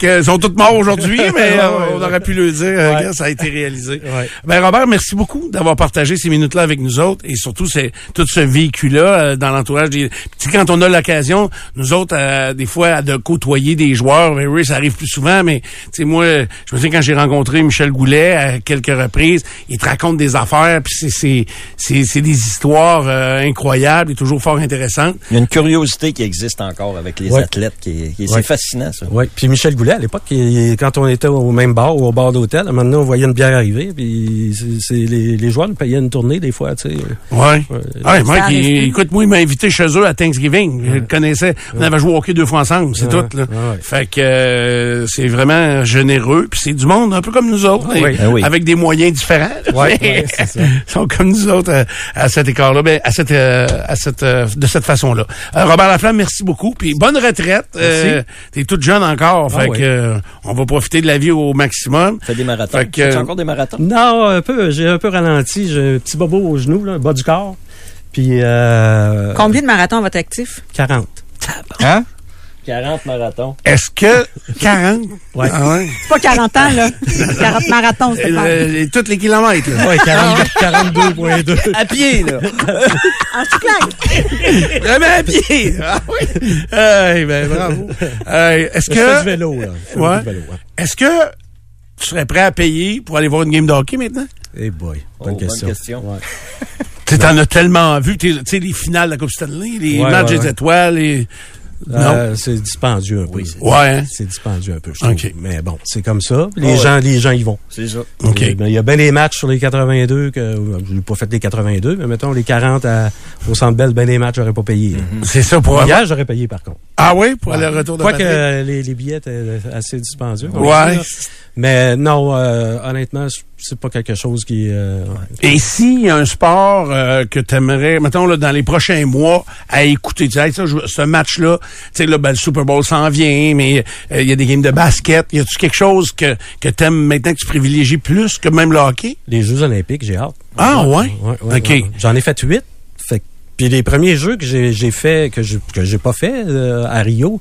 Que, ils sont tous morts aujourd'hui, mais Ouais, euh, ouais, on ouais. aurait pu le dire euh, Ouais. ça a été réalisé. Ouais. Ben Robert, merci beaucoup d'avoir partagé ces minutes-là avec nous autres et surtout c'est tout ce véhicule-là euh, dans l'entourage des. Puis, quand on a l'occasion, nous autres, euh, des fois, de côtoyer des joueurs, ben oui, ça arrive plus souvent, mais tu sais, moi, je me souviens quand j'ai rencontré Michel Goulet à quelques reprises, il raconte des affaires, puis c'est c'est c'est c'est des histoires euh, incroyables et toujours fort intéressantes. Il y a une curiosité qui existe encore avec les Ouais. athlètes qui est, qui est- Ouais. c'est fascinant, ça. Oui, puis Michel Goulet, à l'époque, il- quand on était au même bar ou au bar d'hôtel, maintenant, on voyait une bière arriver, puis c'est, c'est- les, les joueurs nous payaient une tournée, des fois, tu sais. Ouais. Ouais. Mike, il- plus. écoute, moi, il m'a invité chez eux à Thanksgiving. Je le connaissais. On avait joué au hockey deux fois ensemble, c'est Ouais. tout. Là. Ouais. Fait que euh, c'est vraiment généreux. Puis c'est du monde un peu comme nous autres, Ah et- oui. Ah oui. avec des moyens différents. Ouais, ouais, c'est ça. Ils sont comme nous autres euh, à cet écart-là, ben, à cette, euh, à cette, euh, de cette façon-là. Euh, Robert Laflamme, merci beaucoup. Puis bonne retraite. Euh, T'es toute jeune encore. Ah fait oui. que euh, on va profiter de la vie au maximum. Fait des marathons. Fait que- Fais-tu encore des marathons? Non, un peu, j'ai un peu ralenti, j'ai un petit bobo au genou, là, bas du corps, puis euh, Combien de marathons à votre actif? 40. Hein? 40 marathons. Est-ce que 40? Ouais. Ah ouais? C'est pas 40 ans, là. 40 marathons, c'est Euh, pas. les- tous les kilomètres. Là. Ouais, 42, 42.2. À pied, là. En cyclage. Vraiment à pied. Ah oui. Hey, ben, bravo. Hey, est-ce Je fais du que, vélo, là. Ouais. du vélo, ouais. est-ce que tu serais prêt à payer pour aller voir une game de hockey maintenant? Eh boy, Oh, bonne bonne question. question. Ouais. Tu sais, t'en as tellement vu, tu sais, les finales de la Coupe Stanley, les Ouais, matchs ouais, des ouais. étoiles, les... Euh, c'est dispendieux un peu. Ouais, hein? C'est dispendieux un peu, je trouve. OK. Mais bon, c'est comme ça. Les ouais. gens, les gens y vont. C'est ça. OK. Euh, Il y a bien des matchs sur les 82 que je n'ai pas fait les 82, mais mettons les 40 à, au Centre Bell, ben des matchs j'aurais pas payé. là. C'est ça pour avoir... Hier, j'aurais payé par contre. Ah oui, pour aller au retour de Quoique euh, les, les billets étaient assez dispendieux. Ouais. Mais non, euh, honnêtement, c'est pas quelque chose qui... euh, Et s'il y a un sport euh, que tu aimerais, mettons, là, dans les prochains mois, à écouter, tu sais, hey, ça, je- ce match-là, tu sais, là, ben, le Super Bowl s'en vient, mais euh, il y a des games de basket. Y a-tu quelque chose que, que tu aimes maintenant que tu privilégies plus que même le hockey? Les Jeux olympiques, j'ai hâte. Ah, ouais? Ouais, ouais, OK. ouais. J'en ai fait huit. Puis les premiers jeux que j'ai j'ai fait, que je que j'ai pas fait euh, à Rio,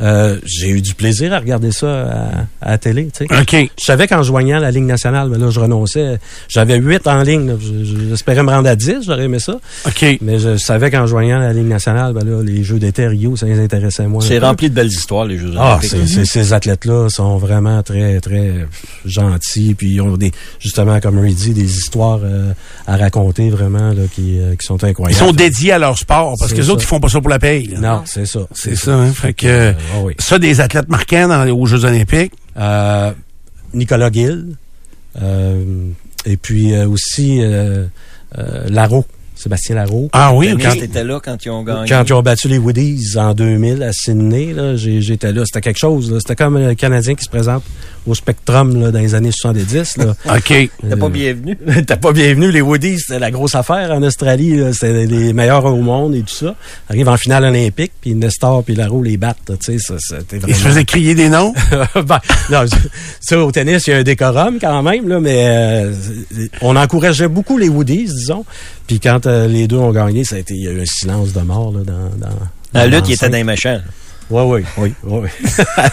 euh, j'ai eu du plaisir à regarder ça à, à la télé. Tu sais. OK. Je savais qu'en joignant la Ligue nationale, ben là, je renonçais. J'avais huit en ligne. J'espérais me rendre à 10, j'aurais aimé ça. OK. Mais je savais qu'en joignant la Ligue nationale, ben là, les Jeux d'été à Rio, ça les intéressait moins. C'est rempli de belles histoires, les Jeux Ah, olympiques. c'est- c'est- ces athlètes-là sont vraiment très, très gentils. Puis ils ont des, justement, comme dit, des histoires euh, à raconter vraiment là, qui, euh, qui sont Ils incroyables. sont dédiés à leur sport, parce que les ça. autres, ils font pas ça pour la paye. là. Non, c'est ça. C'est ça, hein? Fait que, Euh, ah oui. ça, des athlètes marquants dans les, aux Jeux olympiques. Euh, Nicolas Gill. euh, et puis euh, aussi euh, euh, Larreau. Sébastien Larreau. Ah oui, quand... t'étais là quand ils ont gagné. Quand ils ont battu les Woodies en 2000 à Sydney, là, j'étais là. C'était quelque chose. C'était comme un Canadien qui se présente au Spectrum là, dans les années 70. Là. OK. T'es pas Euh, bienvenu. T'as pas bienvenu. Les Woodies, c'était la grosse affaire en Australie. C'était les meilleurs au monde et tout ça. Arrive en finale olympique, puis Nestor puis Larreau les battent. Tu sais, Ils se faisaient crier des noms? ben, non, ça, au tennis, il y a un décorum quand même, là, mais euh, on encourageait beaucoup les Woodies, disons. Puis quand euh, les deux ont gagné, ça a été, il y a eu un silence de mort là, dans, dans La lutte, il était dans les méchants. Ouais, ouais, oui, oui.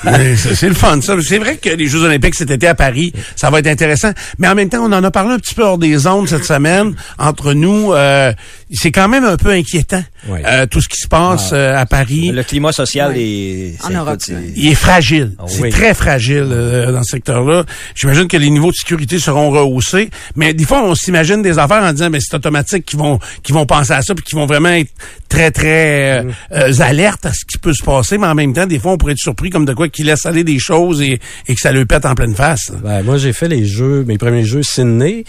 Oui, c'est le fun, ça. C'est vrai que les Jeux olympiques cet été à Paris, ça va être intéressant. Mais en même temps, on en a parlé un petit peu hors des ondes cette semaine. Entre nous, euh, c'est quand même un peu inquiétant, Ouais. euh, tout ce qui se passe euh, à Paris. Le climat social est... En Europe. Il est fragile. Ah c'est oui. très fragile euh, dans ce secteur-là. J'imagine que les niveaux de sécurité seront rehaussés. Mais des fois, on s'imagine des affaires en disant, mais c'est automatique qu'ils vont, qu'ils vont penser à ça puis qu'ils vont vraiment être très, très euh, euh, alertes à ce qui peut se passer. Mais en même temps, des fois, on pourrait être surpris comme de quoi qu'il laisse aller des choses et, et que ça le pète en pleine face. Ben, moi, j'ai fait les jeux, mes premiers jeux Sydney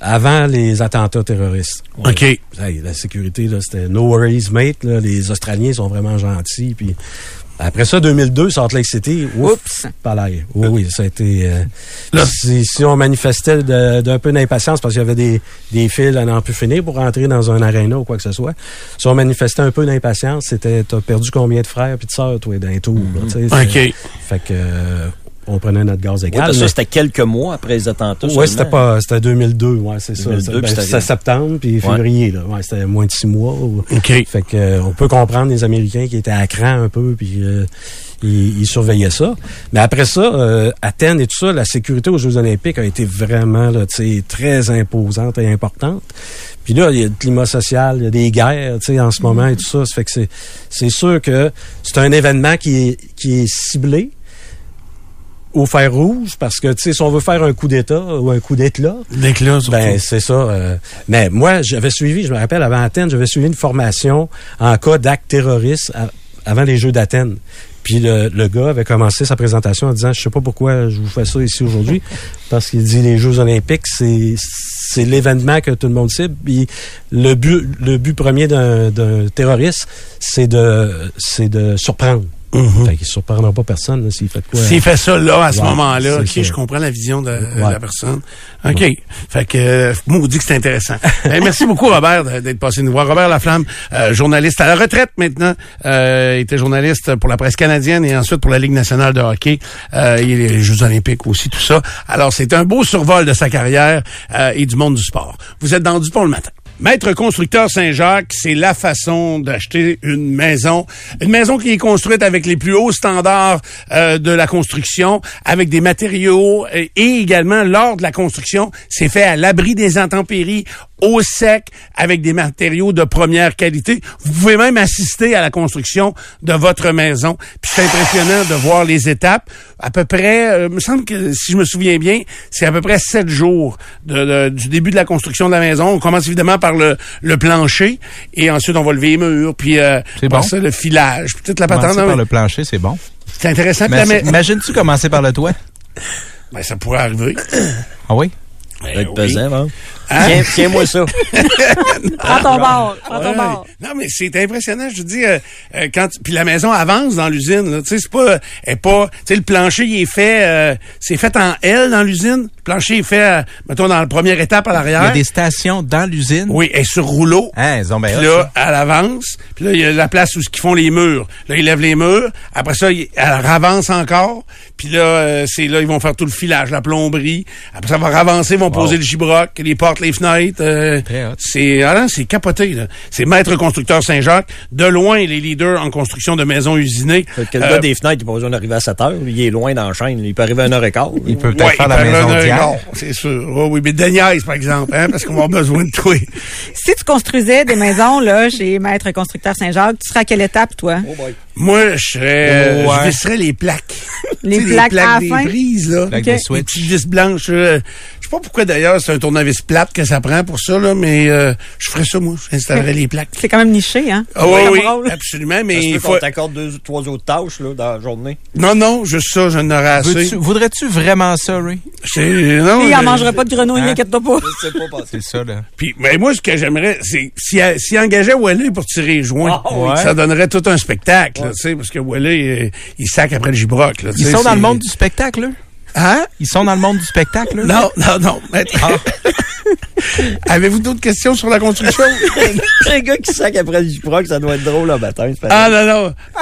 avant les attentats terroristes. OK. La sécurité, c'était no worries, mate. là. les Australiens sont vraiment gentils. Puis après ça, 2002, Salt Lake City, oups, pas là. Oui, oui, ça a été... euh, Là- si, si on manifestait de- d'un peu d'impatience parce qu'il y avait des, des fils à n'en plus finir pour rentrer dans un aréna ou quoi que ce soit, si on manifestait un peu d'impatience, c'était t'as perdu combien de frères puis de sœurs, toi, d'un tour. là, tu sais, c'est- OK. Fait que... on prenait notre gaz égal. parce que mais- ça, c'était quelques mois après les attentats. oui, c'était pas, c'était 2002, ouais, c'est ça. 2002, C'était- puis ben, c'était septembre puis février, là. Ouais, c'était moins de six mois. ou- OK. Fait que euh, on peut comprendre les Américains qui étaient à cran un peu puis euh, ils, ils surveillaient ça. Mais après ça, euh, Athènes et tout ça, la sécurité aux Jeux Olympiques a été vraiment là, tu sais, très imposante et importante. Puis là, il y a le climat social, il y a des guerres, tu sais, en ce moment et tout ça. Ça fait que c'est c'est sûr que c'est un événement qui est qui est ciblé au fer rouge parce que tu sais si on veut faire un coup d'état ou un coup d'éclat surtout. ben c'est ça euh, mais moi j'avais suivi je me rappelle avant Athènes j'avais suivi une formation en cas d'acte terroriste à- avant les Jeux d'Athènes. Puis le, le gars avait commencé sa présentation en disant je sais pas pourquoi je vous fais ça ici aujourd'hui parce qu'il dit les Jeux olympiques c'est c'est l'événement que tout le monde cible. Puis le but le but premier d'un d'un terroriste c'est de c'est de surprendre Mhm. fait qu'il surprendra pas personne s'il fait quoi S'il fait ça là, à ce Ouais, moment-là, OK, je comprends la vision de, de Ouais. la personne. OK. Fait que, euh, maudit que c'est intéressant. Ben, merci beaucoup, Robert, d'être passé nous voir. Robert Laflamme, euh, journaliste à la retraite maintenant, euh, était journaliste pour la presse canadienne et ensuite pour la Ligue nationale de hockey. Euh, il a les Jeux olympiques aussi, tout ça. Alors, c'est un beau survol de sa carrière euh, et du monde du sport. Vous êtes dans Dupont le matin. Maître constructeur Saint-Jacques, c'est la façon d'acheter une maison. Une maison qui est construite avec les plus hauts standards euh, de la construction, avec des matériaux et également lors de la construction, c'est fait à l'abri des intempéries, au sec, avec des matériaux de première qualité. Vous pouvez même assister à la construction de votre maison. Puis c'est impressionnant de voir les étapes. À peu près, euh, me semble que si je me souviens bien, c'est à peu près sept jours de- de- du début de la construction de la maison. On commence évidemment par le, le plancher et ensuite on va lever les murs, puis euh, bon. ça, le filage, puis toute la patente. Commencer par mais le plancher, c'est bon. C'est intéressant. Mais la ma- Imagines-tu commencer par le toit? Ben, ça pourrait arriver. Ah oui? Ça va être oui. pesant, hein? Hein? Tiens, tiens-moi ça. Prends ton bord. Prends ton bord. Non, mais c'est impressionnant, je te dis, euh, euh, quand puis la maison avance dans l'usine, là, tu sais, c'est pas, elle est pas, tu sais, le plancher il est fait, euh, c'est fait en L dans l'usine. Le plancher est fait, euh, mettons dans la première étape à Il y l'arrière. a des stations dans l'usine. Oui, elle est sur rouleau. Hein, ils ont bien Puis là, elle avance. Puis là, il y a la place où ils font les murs. Là, ils lèvent les murs. Après ça, ils- elle avance encore. Puis là, euh, c'est là, ils vont faire tout le filage, la plomberie. Après ça, va avancer, ils vont poser le gibroc, les portes, les fenêtres. euh, c'est ah non, c'est capoté. C'est Maître Constructeur Saint-Jacques. De loin, les leaders en construction de maisons usinées. Que le Euh, gars des fenêtres, il n'a pas besoin d'arriver à 7 heures. Il est loin dans la chaîne. Il peut arriver à 1 heure et quart. Il peut peut-être ouais, faire il la maison d'hier. C'est sûr. Oh, oui, mais Deniaise, par exemple, hein, parce qu'on va avoir besoin de toi. Si tu construisais des maisons là chez Maître Constructeur Saint-Jacques, tu serais à quelle étape, toi? Oh. Moi, je serais, Ouais. je visserais les plaques. Les Tu sais, plaques à la des fin? prises, là. Plaques de Les petites vis blanches. euh, sais pas pourquoi d'ailleurs c'est un tournevis plate que ça prend pour ça, là, mais euh, je ferais ça, moi. J'installerais les plaques. C'est quand même niché, hein? Ah oui, oui, rôle. absolument, mais il faut... t'accorde deux, trois autres tâches là, dans la journée. Non, non, juste ça, je n'aurais assez. Voudrais-tu vraiment ça, Ray? C'est... Non, Lui, il en je- mangerait pas de grenouille, Hein? inquiète-toi pas. Je sais pas passer. C'est ça, là. Puis, mais moi, ce que j'aimerais, c'est s'il s'il engageait Wally pour tirer les joints, Ah, oui. ça donnerait tout un spectacle, là, tu sais, parce que Wally, euh, il sac après le gibroc. Là, Ils sont dans c'est- le monde du spectacle, là? Hein? Ils sont dans le monde du spectacle, là? Non, non, non. maître. Avez-vous d'autres questions sur la construction? Un gars qui sac après le Giproc, ça doit être drôle le matin. ah non,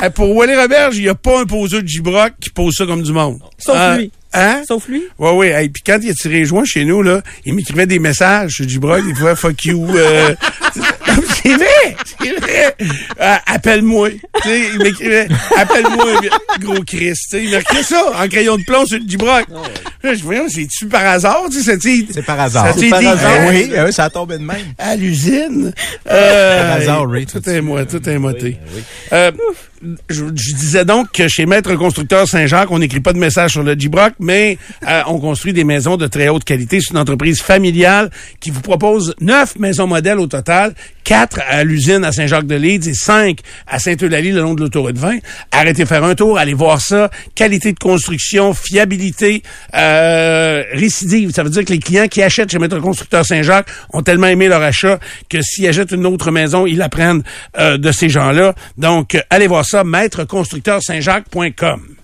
non. Pour Wally Roberge, il n'y a pas un poseur de gibroc qui pose ça comme du monde. Sauf Euh, lui. Hein? Sauf lui? Ouais, ouais. Hey, puis quand il a tiré les joints chez nous, là, il m'écrivait des messages sur Gibrock, il disait fuck you. euh, c'est vrai, c'est vrai. Euh, appelle-moi. Tu sais, il m'écrivait appelle-moi, gros Chris. Tu sais, il m'écrivait ça en crayon de plomb sur le Gibrock. Là, je voyons, c'est-tu par hasard, tu sais, c'est C'est par hasard. C'est par hasard. hein? Oui, euh, ça a tombé de même. à l'usine. Euh, Par hasard, Ray, tout tout est moi, tout est moté. Euh, je, je disais donc que chez Maître Constructeur Saint-Jacques, on n'écrit pas de message sur le G-Brock, mais euh, on construit des maisons de très haute qualité. C'est une entreprise familiale qui vous propose neuf maisons modèles au total, quatre à l'usine à Saint-Jacques-de-Leeds et cinq à Saint-Eulalie le long de l'autoroute 20. Arrêtez de faire un tour, allez voir ça. Qualité de construction, fiabilité, euh, récidive. Ça veut dire que les clients qui achètent chez Maître Constructeur Saint-Jacques ont tellement aimé leur achat que s'ils achètent une autre maison, ils la prennent euh, de ces gens-là. Donc, allez voir ça, maîtreconstructeursaintjacques.com.